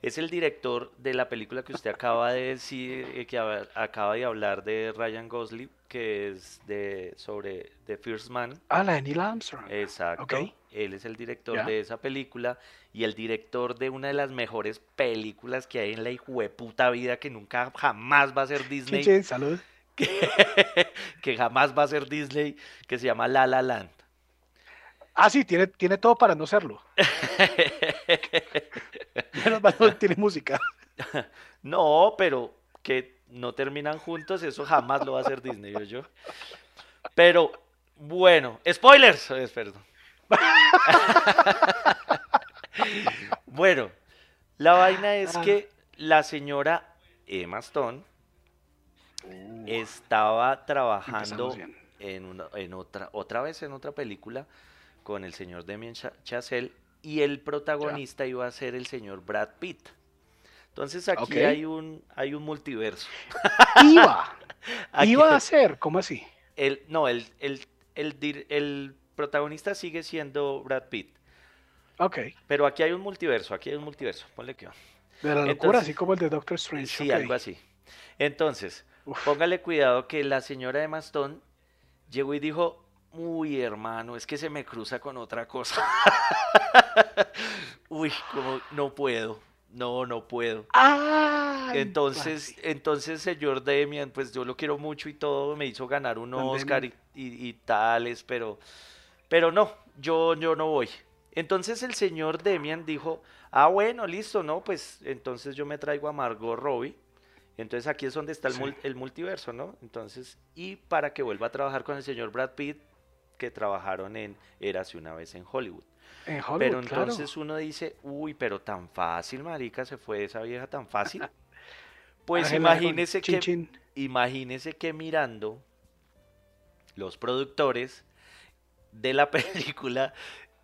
Es el director de la película que usted acaba de decir, eh, que acaba de hablar de Ryan Gosling, que es de sobre The First Man. Ah, la de Neil Armstrong. Exacto. Él es el director de esa película y el director de una de las mejores películas que hay en la hijueputa vida que nunca jamás va a ser Disney, chin, salud. que, que jamás va a ser Disney, que se llama La La Land. Ah, sí, tiene, tiene todo para no serlo. Menos mal no tiene música. No, pero que no terminan juntos, eso jamás lo va a hacer Disney, yo. Pero bueno, spoilers, perdón. Bueno, la vaina es Ah. que la señora Emma Stone estaba trabajando en, una- en otra, otra vez en otra película con el señor Damien Cha- Chazelle y el protagonista iba a ser el señor Brad Pitt. Entonces aquí hay un hay un multiverso. Iba, Aquí- iba a ser, ¿cómo así? el, no, el, protagonista sigue siendo Brad Pitt, Ok, pero aquí hay un multiverso, aquí hay un multiverso, ponle que va. de la locura, Entonces- así como el de Doctor Strange. Sí, algo así. Entonces, Uf. póngale cuidado que la señora de Mastón llegó y dijo, uy, hermano, es que se me cruza con otra cosa. uy, como no puedo, no, no puedo. Ay, Entonces, entonces, señor Demian, pues yo lo quiero mucho y todo, me hizo ganar un Oscar y- y tales, pero, pero no, yo, yo no voy. Entonces el señor Demian dijo, ah, bueno, listo, no, pues entonces yo me traigo a Margot Robbie. Entonces aquí es donde está el, Sí. mul- el multiverso, ¿no? Entonces, y para que vuelva a trabajar con el señor Brad Pitt, que trabajaron en Érase una vez en Hollywood. En Hollywood, Pero claro. entonces uno dice, uy, pero tan fácil, marica, se fue esa vieja tan fácil. Pues imagínese chin, que, chin. imagínese que mirando los productores de la película,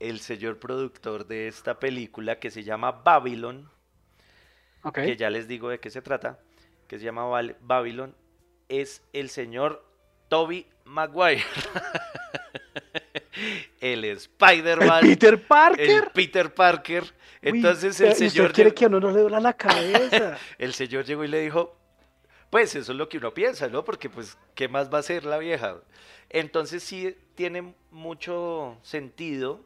el señor productor de esta película que se llama Babylon, que ya les digo de qué se trata, que se llama Babylon, es el señor Toby Maguire. el Spider-Man, Peter el Parker. Peter Parker. Entonces ¿y el usted señor, quiere llegó- que a uno no le duela la cabeza. el señor llegó y le dijo, pues eso es lo que uno piensa, ¿no? Porque pues, ¿qué más va a hacer la vieja? Entonces sí tiene mucho sentido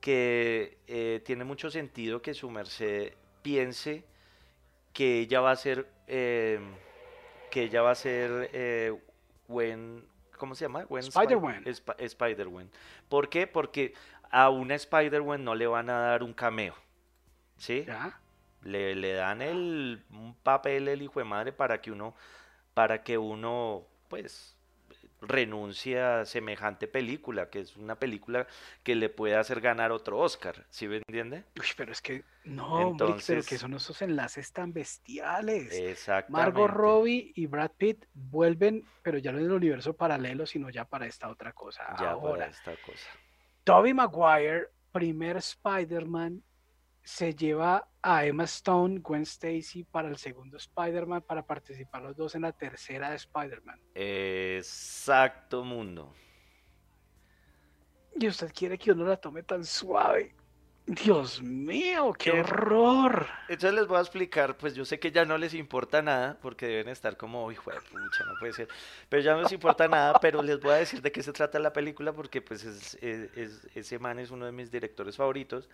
que eh, tiene mucho sentido que su merced piense que ella va a ser eh, que ella va a ser eh, Gwen, ¿cómo se llama? Gwen Spi- Spider-Gwen. Sp- Spider-Gwen. ¿Por qué? Porque a una Spider-Gwen no le van a dar un cameo. ¿Sí? ya. Le, le dan el, un papel el hijo de madre para que uno, para que uno, pues, renuncie a semejante película, que es una película que le puede hacer ganar otro Oscar, ¿sí me entiende? Uy, pero es que no, pero Entonces- que son esos enlaces tan bestiales. Exactamente. Margot Robbie y Brad Pitt vuelven, pero ya no en el universo paralelo, sino ya para esta otra cosa. Ya Ahora, para esta cosa. Tobey Maguire, primer Spider-Man, se lleva a Emma Stone, Gwen Stacy para el segundo Spider-Man para participar los dos en la tercera de Spider-Man. Exacto mundo. Y usted quiere que uno la tome tan suave. Dios mío, qué ¿Qué? horror. Entonces les voy a explicar, pues yo sé que ya no les importa nada, porque deben estar como, hijo de pucha, no puede ser. Pero ya no les importa nada, pero les voy a decir de qué se trata la película, porque pues es, es- es- ese man es uno de mis directores favoritos,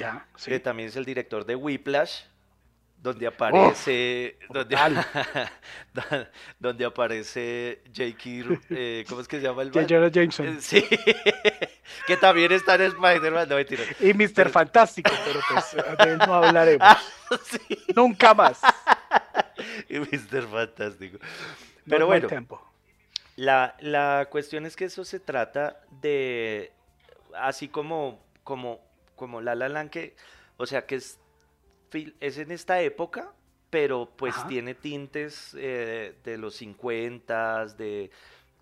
Ya, sí. que también es el director de Whiplash, donde aparece, donde, aparece J.K., eh, ¿cómo es que se llama el J. man? Jonah Jameson. Sí, que también está en Spider-Man, no mentira. Y Mr. pero- Fantástico, pero pues de él no hablaremos. Sí, Nunca más. y Mr. Fantástico. Pero bueno, tiempo. La, la cuestión es que eso se trata de, así como, como, como La La Land, que, o sea, que es, es en esta época, pero pues Ajá. tiene tintes eh, de los 50, de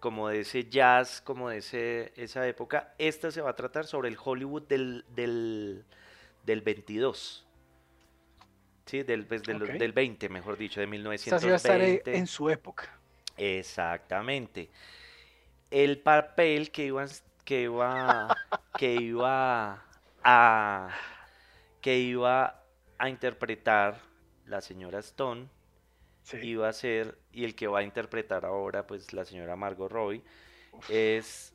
como de ese jazz, como de ese, esa época. Esta se va a tratar sobre el Hollywood del, del, del 22. Sí, del, pues, del, Ok. del 20, mejor dicho, de Esta sí va a estar 1920. en su época. Exactamente. El papel que iba, que iba, que iba a, que iba a interpretar la señora Stone Sí. iba a ser, y el que va a interpretar ahora, pues la señora Margot Robbie, es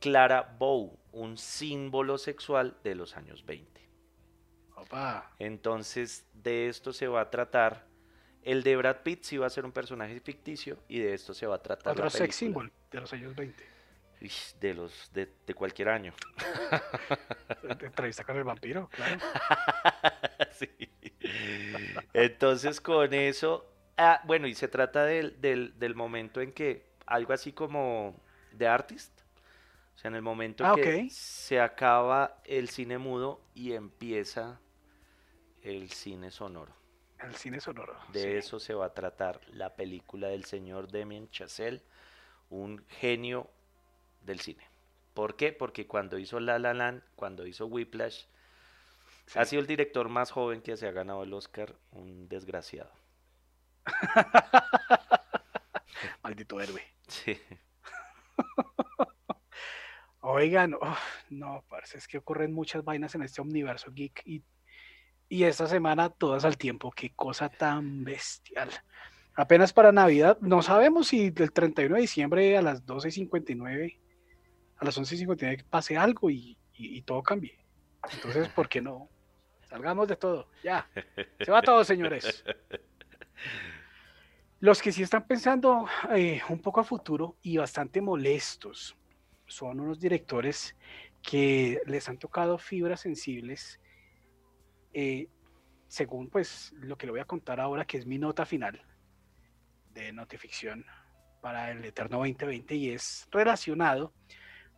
Clara Bow, un símbolo sexual de los años 20. Opa. Entonces, de esto se va a tratar. El de Brad Pitt sí va a ser un personaje ficticio y de esto se va a tratar Otro la sex symbol de los años 20. De los de, de cualquier año. Entrevista con el vampiro, claro. Sí. Entonces, con eso, ah, bueno, y se trata del, del, del momento en que algo así como de artist, o sea, en el momento Ah, que se acaba el cine mudo y empieza el cine sonoro. El cine sonoro. De sí. eso se va a tratar la película del señor Damien Chazelle, un genio del cine. ¿Por qué? Porque cuando hizo La La Land, cuando hizo Whiplash, Sí. ha sido el director más joven que se ha ganado el Oscar, un desgraciado. Maldito héroe. Sí. Oigan, uf, no, parce, es que ocurren muchas vainas en este universo geek y, y esta semana todas al tiempo, qué cosa tan bestial. Apenas para Navidad, no sabemos si del 31 de diciembre a las 12.59, a las 11.59 pase algo y, y- y todo cambie. Entonces, ¿por qué no? Salgamos de todo, ya. Se va todo, señores. Los que sí están pensando eh, un poco a futuro y bastante molestos son unos directores que les han tocado fibras sensibles, eh, según pues lo que le voy a contar ahora, que es mi nota final de notificción para el Eterno 2020 y es relacionado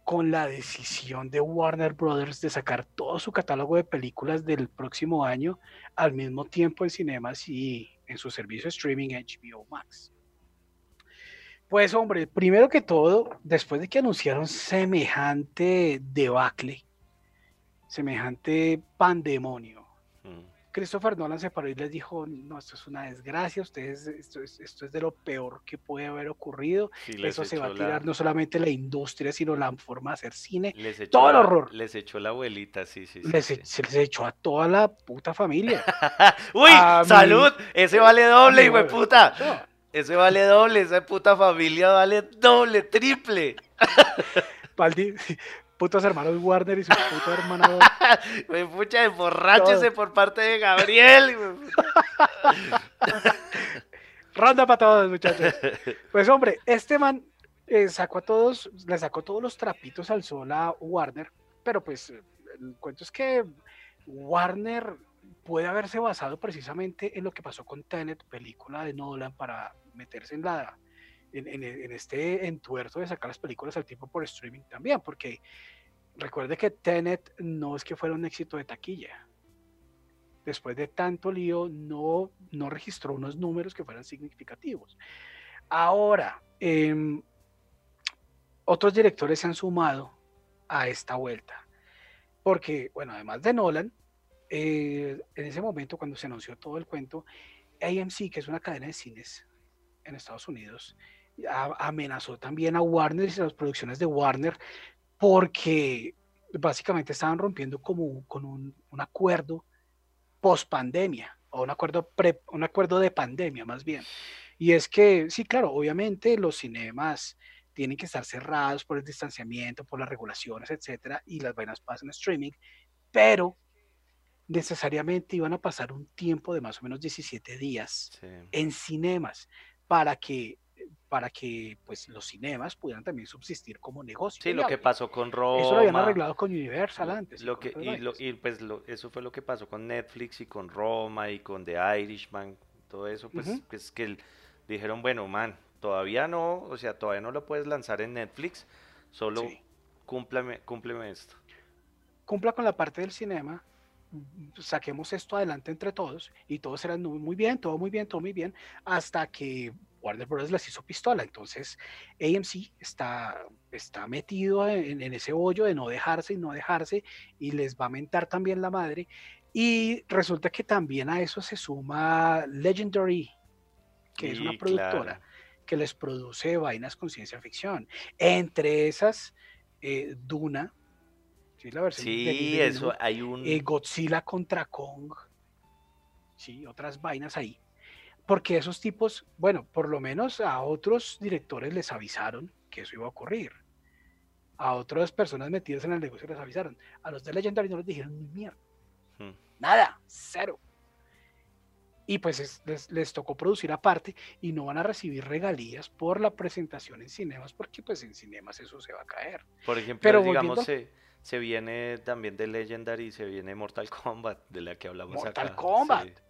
con la decisión de Warner Brothers de sacar todo su catálogo de películas del próximo año al mismo tiempo en cinemas y en su servicio streaming HBO Max. Pues hombre, primero que todo, después de que anunciaron semejante debacle, semejante pandemonio. Christopher Nolan se paró y les dijo, no, esto es una desgracia, ustedes, esto es, esto es de lo peor que puede haber ocurrido, eso se va a tirar no solamente la industria, sino la forma de hacer cine, todo el horror. Les echó la abuelita, sí, sí. Les, sí, Se les echó a toda la puta familia. ¡Uy! ¡Salud! Ese vale doble, hijo de puta. Ese vale doble, esa puta familia vale doble, triple. Paldi, putos hermanos Warner y su puta hermana. Me pucha, emborráchese por parte de Gabriel. Ronda para todos, muchachos. Pues hombre, este man eh, sacó a todos, le sacó todos los trapitos al sol a Warner, pero pues el cuento es que Warner puede haberse basado precisamente en lo que pasó con Tenet, película de Nolan, para meterse en la en, este entuerto de sacar las películas al tiempo por streaming también, porque recuerde que Tenet no es que fuera un éxito de taquilla. Después de tanto lío, no, no registró unos números que fueran significativos. Ahora, em, otros directores se han sumado a esta vuelta, porque, bueno, además de Nolan, eh, en ese momento cuando se anunció todo el cuento, AMC, que es una cadena de cines en Estados Unidos, amenazó también a Warner y a las producciones de Warner porque básicamente estaban rompiendo como con un, acuerdo post pandemia o un acuerdo, un acuerdo de pandemia más bien. Y es que, sí, claro, obviamente los cinemas tienen que estar cerrados por el distanciamiento, por las regulaciones, etcétera, y las vainas pasan en streaming, pero necesariamente iban a pasar un tiempo de más o menos 17 días en cinemas para que para que pues los cinemas pudieran también subsistir como negocio. Sí, lo que pasó con Roma. Eso lo habían arreglado con Universal antes. Lo que, y, pues eso fue lo que pasó con Netflix y con Roma y con The Irishman, todo eso, pues, pues que dijeron, bueno, man, todavía no, o sea, todavía no lo puedes lanzar en Netflix, solo cúmpleme, cúmpleme esto. Cumpla con la parte del cinema, saquemos esto adelante entre todos y todos serán muy bien, todo muy bien, todo muy bien, hasta que Warner Bros. las hizo pistola. Entonces, AMC está, está metido en, ese hoyo de no dejarse y no dejarse y les va a mentar también la madre. Y resulta que también a eso se suma Legendary, que es una productora que les produce vainas con ciencia ficción. Entre esas, eh, Duna, ¿sí? La versión sí, eso, hay un... Eh, Godzilla contra Kong, sí, otras vainas ahí porque esos tipos, bueno, por lo menos a otros directores les avisaron que eso iba a ocurrir. A otras personas metidas en el negocio les avisaron. A los de Legendary no les dijeron ni mierda. Hmm. Nada, cero. Y pues les, tocó producir aparte y no van a recibir regalías por la presentación en cinemas, porque pues en cinemas eso se va a caer. Por ejemplo, Pero digamos, se, viene también de Legendary, se viene Mortal Kombat, de la que hablamos Mortal acá. Mortal Kombat.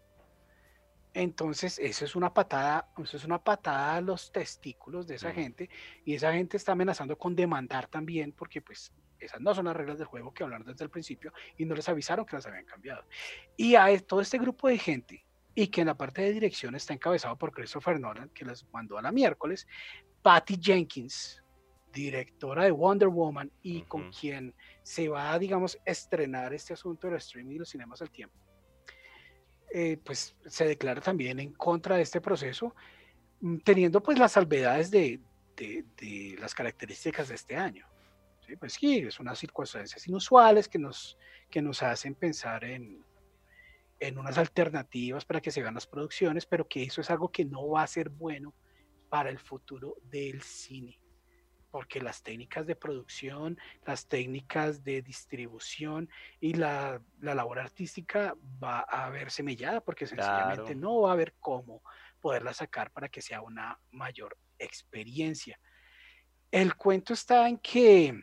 Entonces, eso es una patada, eso es una patada a los testículos de esa gente, y esa gente está amenazando con demandar también, porque pues esas no son las reglas del juego que hablaron desde el principio y no les avisaron que las habían cambiado. Y a todo este grupo de gente, y que en la parte de dirección está encabezado por Christopher Nolan, que las mandó a la miércoles, Patty Jenkins, directora de Wonder Woman, y con quien se va, digamos, estrenar este asunto del streaming y los cinemas al tiempo eh, pues se declara también en contra de este proceso, mm, teniendo pues las salvedades de, las características de este año. ¿sí? Pues sí, es unas circunstancias inusuales que nos, que nos hacen pensar en, en unas alternativas para que se hagan las producciones, pero que eso es algo que no va a ser bueno para el futuro del cine porque las técnicas de producción, las técnicas de distribución y la, labor artística va a verse mellada porque sencillamente no va a haber cómo poderla sacar para que sea una mayor experiencia. El cuento está en que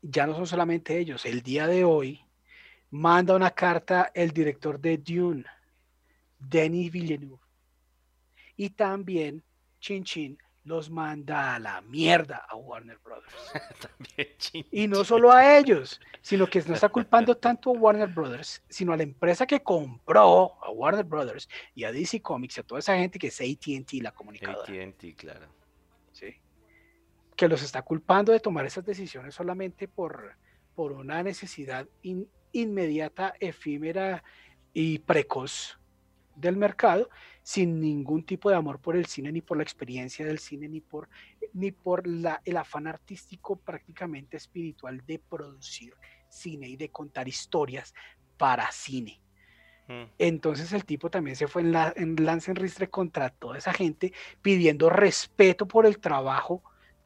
ya no son solamente ellos, el día de hoy manda una carta el director de Dune, Denis Villeneuve, y también Chin Chin los manda a la mierda a Warner Brothers. Y no solo a ellos, sino que no está culpando tanto a Warner Brothers, sino a la empresa que compró a Warner Brothers y a DC Comics y a toda esa gente que es AT&T, la comunicadora, AT&T, claro. ¿sí? que los está culpando de tomar esas decisiones solamente por, por una necesidad in- inmediata, efímera y precoz del mercado, sin ningún tipo de amor por el cine, ni por la experiencia del cine, ni por, ni por la, el afán artístico prácticamente espiritual de producir cine y de contar historias para cine. Mm, Entonces el tipo también se fue en, la, en lance en ristre contra toda esa gente, pidiendo respeto por el trabajo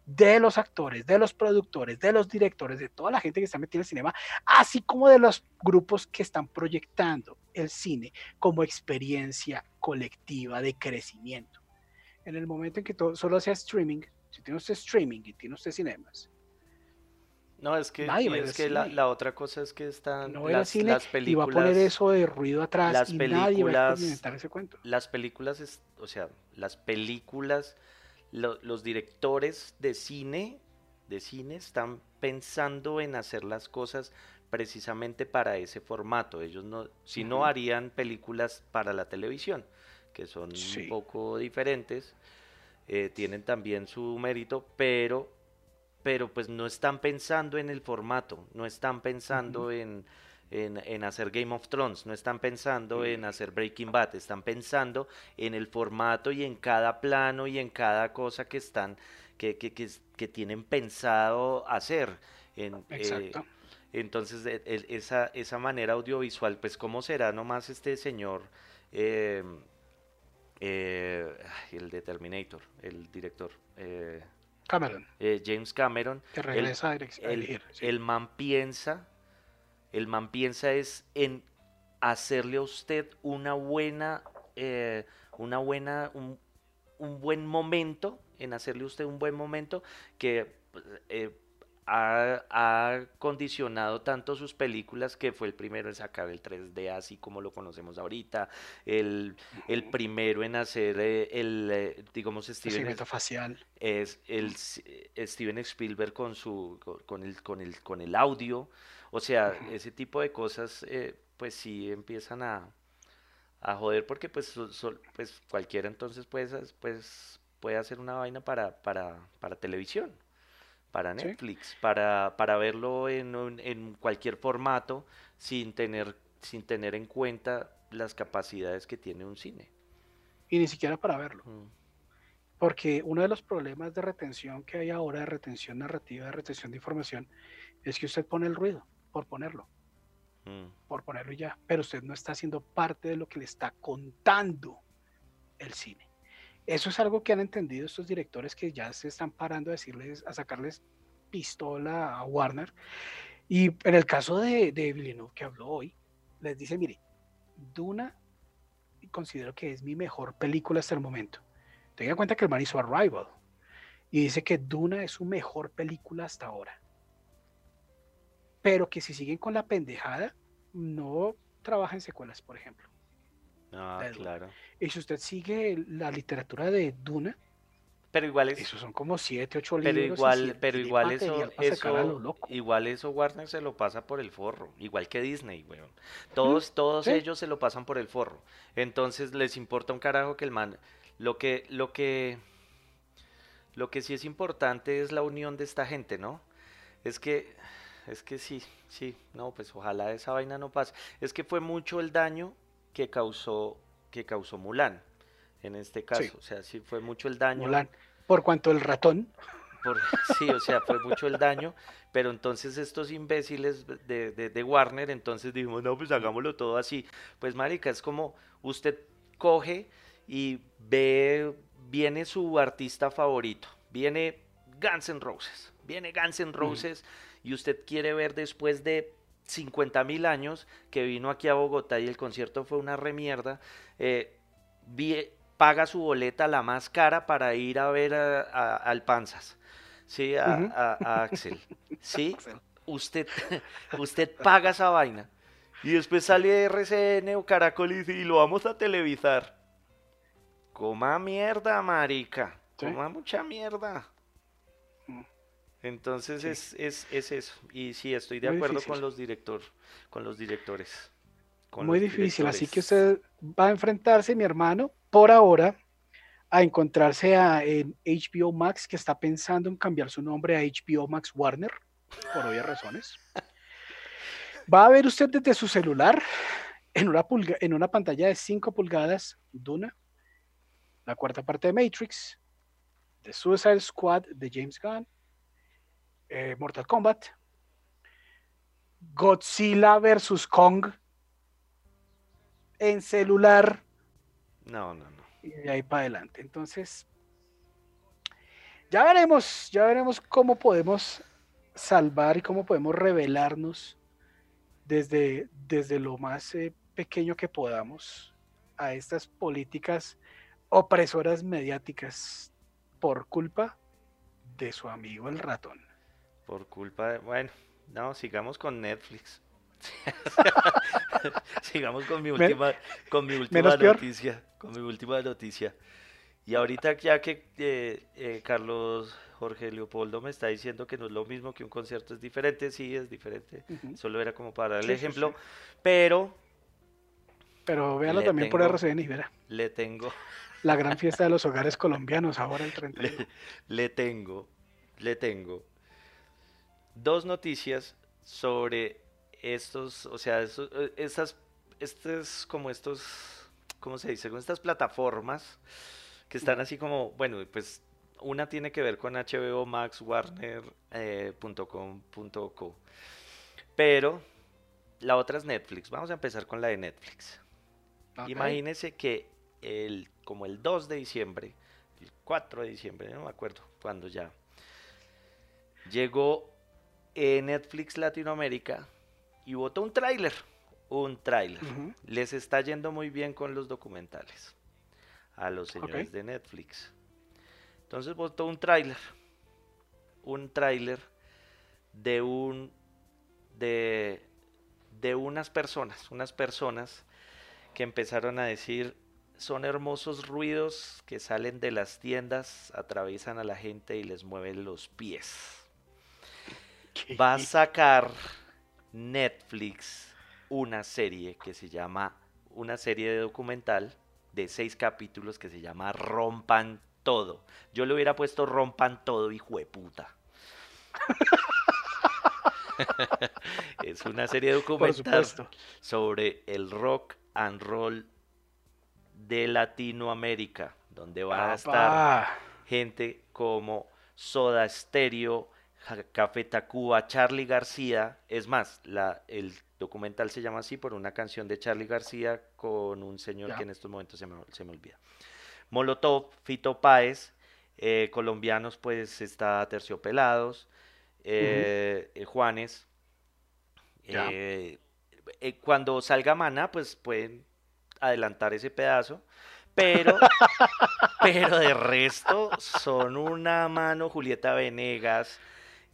de los actores, de los productores, de los directores, de toda la gente que está metida en el cinema, así como de los grupos que están proyectando el cine como experiencia colectiva de crecimiento. En el momento en que todo solo sea streaming, si tiene usted streaming y tiene usted cinemas, No, es que, y es que la, otra cosa es que están no las, cine las y va a películas, poner eso de ruido atrás las y nadie va a películas- experimentar ese cuento. las películas, es- o sea, las películas, lo- los directores de cine, de cine están pensando en hacer las cosas precisamente para ese formato. Ellos no, si no harían películas para la televisión, que son Sí. un poco diferentes, eh, tienen también su mérito, pero, pero pues no están pensando en el formato, no están pensando en, en, en hacer Game of Thrones, no están pensando en hacer Breaking Bad, están pensando en el formato y en cada plano y en cada cosa que están, que, que, que tienen pensado hacer. En, eh, Exacto. Entonces, e- el- esa, esa manera audiovisual, pues, ¿cómo será nomás este señor, eh, eh, el de Terminator, el director, eh, Cameron, James Cameron? que el- regresa a, a el, dirigir. sí. el man piensa, el man piensa es en hacerle a usted una buena, una buena, un, un buen momento, en hacerle a usted un buen momento que ha, ha condicionado tanto sus películas que fue el primero en sacar el 3D así como lo conocemos ahorita, el, el primero en hacer eh, el, eh, digamos, Steven, Procedimiento facial. es el eh, Steven Spielberg con su con, el con el con el audio. O sea ese tipo de cosas eh, pues sí empiezan a a joder porque pues so- so- pues cualquiera entonces pues pues puede hacer una vaina para para para televisión para Sí. Netflix para para verlo en un- en cualquier formato sin tener sin tener en cuenta las capacidades que tiene un cine Y ni siquiera para verlo. Mm, Porque uno de los problemas de retención que hay ahora, de retención narrativa, de retención de información, es que usted pone el ruido por ponerlo, mm. por ponerlo ya. Pero usted no está haciendo parte de lo que le está contando el cine. Eso es algo que han entendido estos directores que ya se están parando a decirles, a sacarles pistola a Warner. Y en el caso de, de Villeneuve que habló hoy, les dice, mire, Duna considero que es mi mejor película hasta el momento. Tenga en cuenta que el man hizo Arrival y dice que Duna es su mejor película hasta ahora. Pero que si siguen con la pendejada, no trabaja en secuelas, por ejemplo. Ah, claro Y si usted sigue la literatura de Duna, pero igual es esos son como siete, ocho Pero libros. y igual, pero igual eso, igual eso Warner se lo pasa por el forro, igual que Disney, weón. Todos, todos sí. ellos se lo pasan por el forro. Entonces les importa un carajo que el man, lo que, lo que, lo que sí es importante es la unión de esta gente, ¿no? Es que, es que sí, sí, no, pues ojalá esa vaina no pase. Es que fue mucho el daño que causó, que causó Mulan, en este caso. Sí. O sea, sí fue mucho el daño. Mulan. Por cuanto el ratón, Por- sí, o sea, fue mucho el daño, pero entonces estos imbéciles de, de- de Warner, entonces dijimos, no, pues hagámoslo todo así. Pues marica, es como usted coge y ve, viene su artista favorito, viene Guns N' Roses, viene Guns N' Roses y usted quiere ver después de 50 mil años que vino aquí a Bogotá y el concierto fue una remierda, eh, paga su boleta la más cara para ir a ver a- a- al Panzas, ¿sí? A, Axel, ¿sí? Usted, usted paga esa vaina y después sale RCN o Caracol y dice, y lo vamos a televisar. Coma mierda, marica. Coma mucha mierda. Entonces es, es, es, eso. Y sí, estoy de acuerdo con los director, con los directores. Muy difícil, así que usted va a enfrentarse, mi hermano, por ahora, a encontrarse a, en HBO Max, que está pensando en cambiar su nombre a HBO Max Warner, por obvias razones. Va a ver usted desde su celular, en una, en una pantalla de 5 pulgadas, Duna, la cuarta parte de Matrix, The Suicide Squad de James Gunn, eh, Mortal Kombat, Godzilla vs. Kong en celular. No, no, no. Y de ahí para adelante. Entonces, ya veremos, ya veremos cómo podemos salvar y cómo podemos revelarnos desde, desde lo más eh, pequeño que podamos a estas políticas opresoras mediáticas por culpa de su amigo el ratón. Por culpa de, bueno, no, sigamos con Netflix. sigamos con mi última, con mi última noticia, con mi última noticia. Y ahorita ya que eh, eh, Carlos Jorge Leopoldo me está diciendo que no es lo mismo que un concierto, es diferente, sí, es diferente. Solo era como para dar el ejemplo. Pero... Pero véalo también por RCN y verá. Le tengo... La gran fiesta de los hogares colombianos ahora el 31. Le, tengo, le tengo dos noticias sobre estos, o sea, eh, estos, como estos, ¿cómo se dice? Con estas plataformas que están así como, bueno, pues una tiene que ver con HBO Max, Warner.com.co. Eh, Pero la otra es Netflix. Vamos a empezar con la de Netflix. Imagínense que el, como el 2 de diciembre, el 4 de diciembre, no me acuerdo cuando ya, llegó Netflix Latinoamérica y votó un tráiler. Un tráiler. Les está yendo muy bien con los documentales a los señores de Netflix. Entonces votó un tráiler. Un tráiler de un de de unas personas, unas personas que empezaron a decir son hermosos ruidos que salen de las tiendas, atraviesan a la gente y les mueven los pies. Va a sacar Netflix una serie que se llama, una serie de documental de seis capítulos que se llama Rompan Todo. Yo le hubiera puesto Rompan Todo, hijo de puta. es una serie documental sobre el rock and roll de Latinoamérica, donde va a estar gente como Soda Stereo, Café Tacuba, Charlie García. Es más, la, el documental se llama así por una canción de Charlie García con un señor que en estos momentos se me, se me olvida. Molotov, Fito Páez, eh, colombianos pues está Terciopelados, eh, eh Juanes. Cuando salga Mana, pues pueden adelantar ese pedazo. Pero, pero de resto son una mano Julieta Venegas,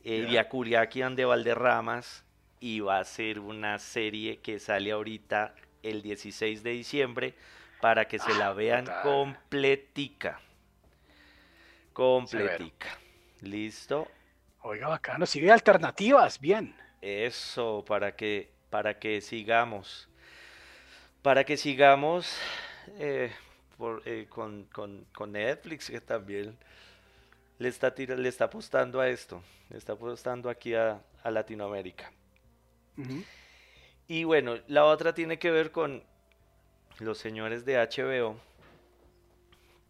eh, Curiaki de Valderramas y va a ser una serie que sale ahorita el 16 de diciembre para que se la ah, vean completica. Completica. ¿Listo? Oiga, bacano, sigue alternativas, bien. Eso, para que, para que sigamos para que sigamos eh, eh, con, Netflix, que también le está, le está apostando a esto, le está apostando aquí a, Latinoamérica. Y bueno, la otra tiene que ver con los señores de HBO,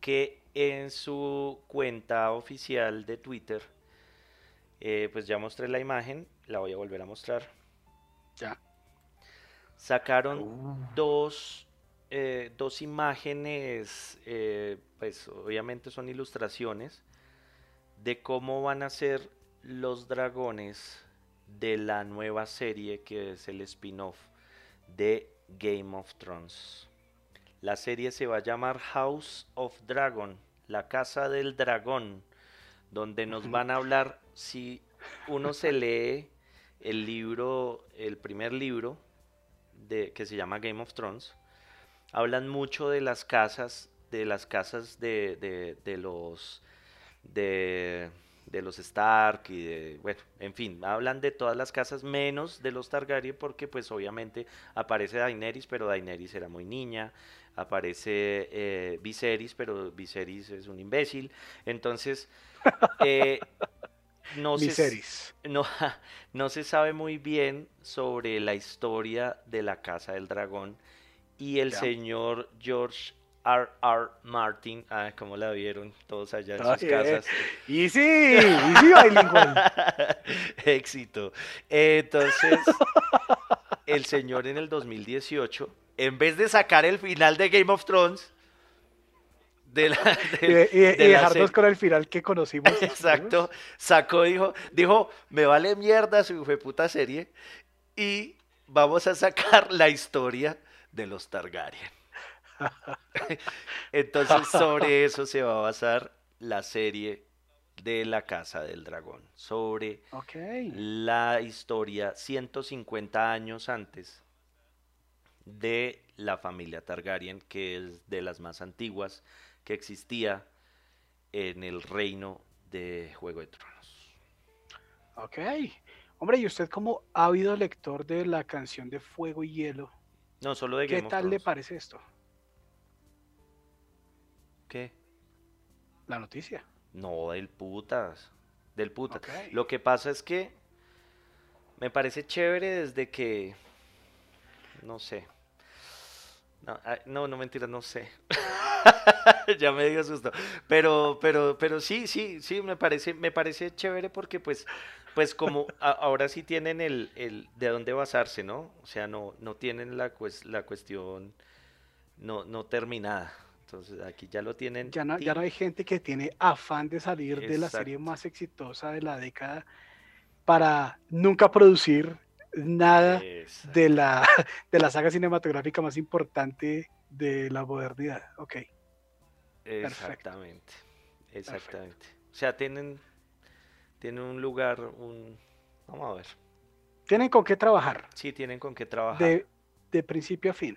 que en su cuenta oficial de Twitter, eh, pues ya mostré la imagen, la voy a volver a mostrar. Ya sacaron uh. eh, dos, imágenes, eh, pues obviamente son ilustraciones, de cómo van a ser los dragones de la nueva serie que es el spin-off de Game of Thrones. La serie se va a llamar House of Dragon, la casa del dragón, donde nos van a hablar, si uno se lee el libro, el primer libro, de, que se llama Game of Thrones, hablan mucho de las casas, de las casas de, de, los de, de los Stark y de, bueno, en fin, hablan de todas las casas menos de los Targaryen porque pues obviamente aparece Daenerys, pero Daenerys era muy niña, aparece eh, Viserys, pero Viserys es un imbécil, entonces eh, no, se, Viserys. no, no se sabe muy bien sobre la historia de la Casa del Dragón y el señor George R. R. Martin, ah, ¿cómo la vieron todos allá en sus Ay, eh, casas? Y sí, y sí, bilingual. Éxito. Entonces, el señor en el 2018, en vez de sacar el final de Game of Thrones, de la, Y, de- y- y de la dejarnos con el final que conocimos. Exacto, sacó, dijo, dijo, me vale mierda su fue puta serie y vamos a sacar la historia de los Targaryen. Entonces sobre eso se va a basar la serie de la Casa del Dragón, sobre la historia 150 años antes de la familia Targaryen, que es de las más antiguas que existía en el reino de Juego de Tronos. Ok. Hombre, ¿y usted como ávido lector de la canción de Fuego y Hielo, No, solo de qué of tal le parece esto? ¿Qué? La noticia. No, del putas. Del putas. Lo que pasa es que me parece chévere desde que. No sé. No, no, no mentira, no sé. ya me dio susto. Pero, pero, pero sí, sí, sí, me parece, me parece chévere porque pues, pues como a- ahora sí tienen el, el de dónde basarse, ¿no? O sea, no, no tienen la, cues- la cuestión no, no terminada. Entonces aquí ya lo tienen. Ya no, ya no hay gente que tiene afán de salir de la serie más exitosa de la década para nunca producir nada Exacto. de la, de la saga cinematográfica más importante de la modernidad. Ok. Exactamente, exactamente. O sea, tienen, tienen un lugar, un... Vamos a ver. Tienen con qué trabajar, Sí, tienen con qué trabajar. de, de principio a fin.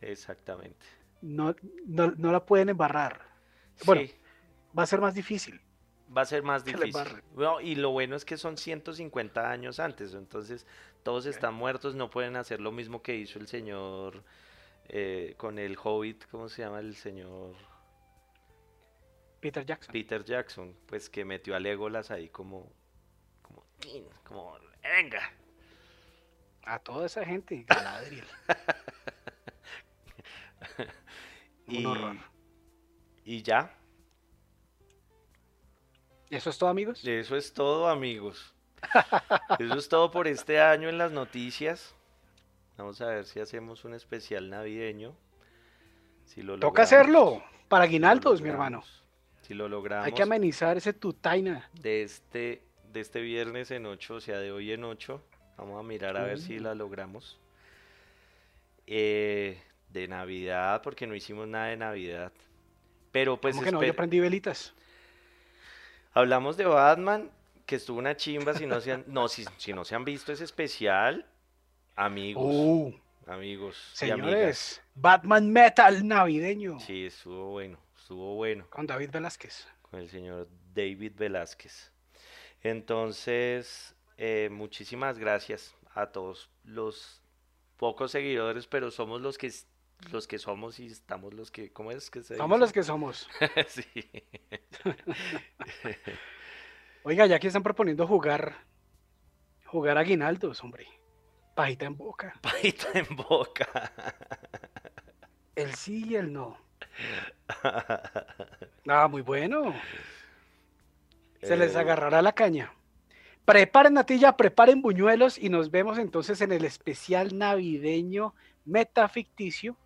Exactamente. No, no, no la pueden embarrar. Bueno, Sí, Va a ser más difícil. va a ser más difícil. embarren. No, y lo bueno es que son 150 años antes, entonces todos están muertos, no pueden hacer lo mismo que hizo el señor eh, con el Hobbit, ¿cómo se llama el señor? Peter Jackson. Peter Jackson, pues que metió a Legolas ahí como, como, como, venga. A toda esa gente. Galadriel. Un Y, horror. y ya, ¿Eso es todo, amigos? Eso es todo, amigos. Eso es todo por este año en las noticias. Vamos a ver si hacemos un especial navideño. Si lo Toca logramos, hacerlo. Para si aguinaldos, mi hermano. Si lo logramos Hay que amenizar ese tutaina. de este, de este viernes en 8, o sea, de hoy en 8. Vamos a mirar a ver si Uh. la logramos. Eh, de Navidad, porque no hicimos nada de Navidad. Pero pues ¿Cómo que no? Yo prendí velitas. Hablamos de Batman, que estuvo una chimba, si no se han, no, si, si no se han visto ese especial, amigos, Uh, amigos señores. Batman Metal navideño. Sí, estuvo bueno, estuvo bueno Con David Velázquez. con el señor David Velázquez. Entonces, eh, muchísimas gracias a todos los pocos seguidores, pero somos los que los que somos y estamos los que, ¿cómo es que se Somos los que somos. Sí. Oiga, ya que están proponiendo jugar. Jugar aguinaldos, hombre. Pajita en boca. Pajita en boca. El sí y el no. Ah, muy bueno. Se les Eh, agarrará la caña. Preparen natilla, preparen buñuelos y nos vemos entonces en el especial navideño metaficticio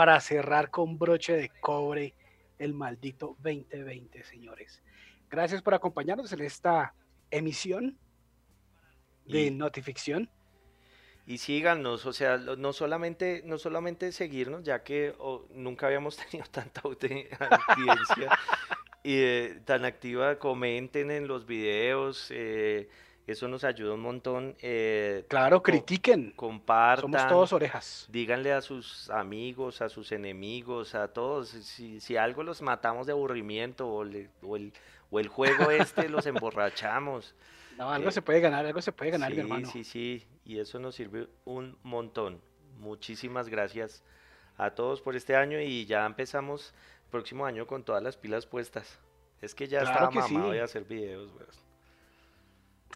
para cerrar con broche de cobre el maldito 2020, señores. Gracias por acompañarnos en esta emisión de Y- notificción. Y síganos, o sea, no solamente, no solamente seguirnos, ya que oh, nunca habíamos tenido tanta audi- audiencia y eh, tan activa, comenten en los videos, eh, eso nos ayuda un montón. eh, Claro, critiquen. compartan, Somos todos orejas. díganle a sus amigos, a sus enemigos, a todos, si, si algo los matamos de aburrimiento o, le- o el, o el juego este los emborrachamos. No, algo Eh, se puede ganar, algo se puede ganar, mi Sí, hermano. sí, sí, y eso nos sirve un montón. Muchísimas gracias a todos por este año y ya empezamos el próximo año con todas las pilas puestas. Es que ya Claro estaba mamado sí. de hacer videos, weón.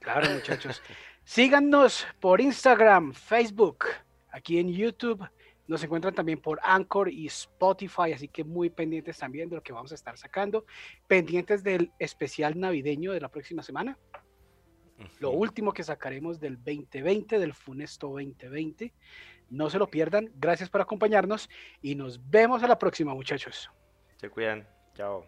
Claro, muchachos. Síganos por Instagram, Facebook, aquí en YouTube. Nos encuentran también por Anchor y Spotify, así que muy pendientes también de lo que vamos a estar sacando. Pendientes del especial navideño de la próxima semana. Lo último que sacaremos del 2020, del Funesto 2020. No se lo pierdan. Gracias por acompañarnos y nos vemos a la próxima, muchachos. Se cuidan. Chao.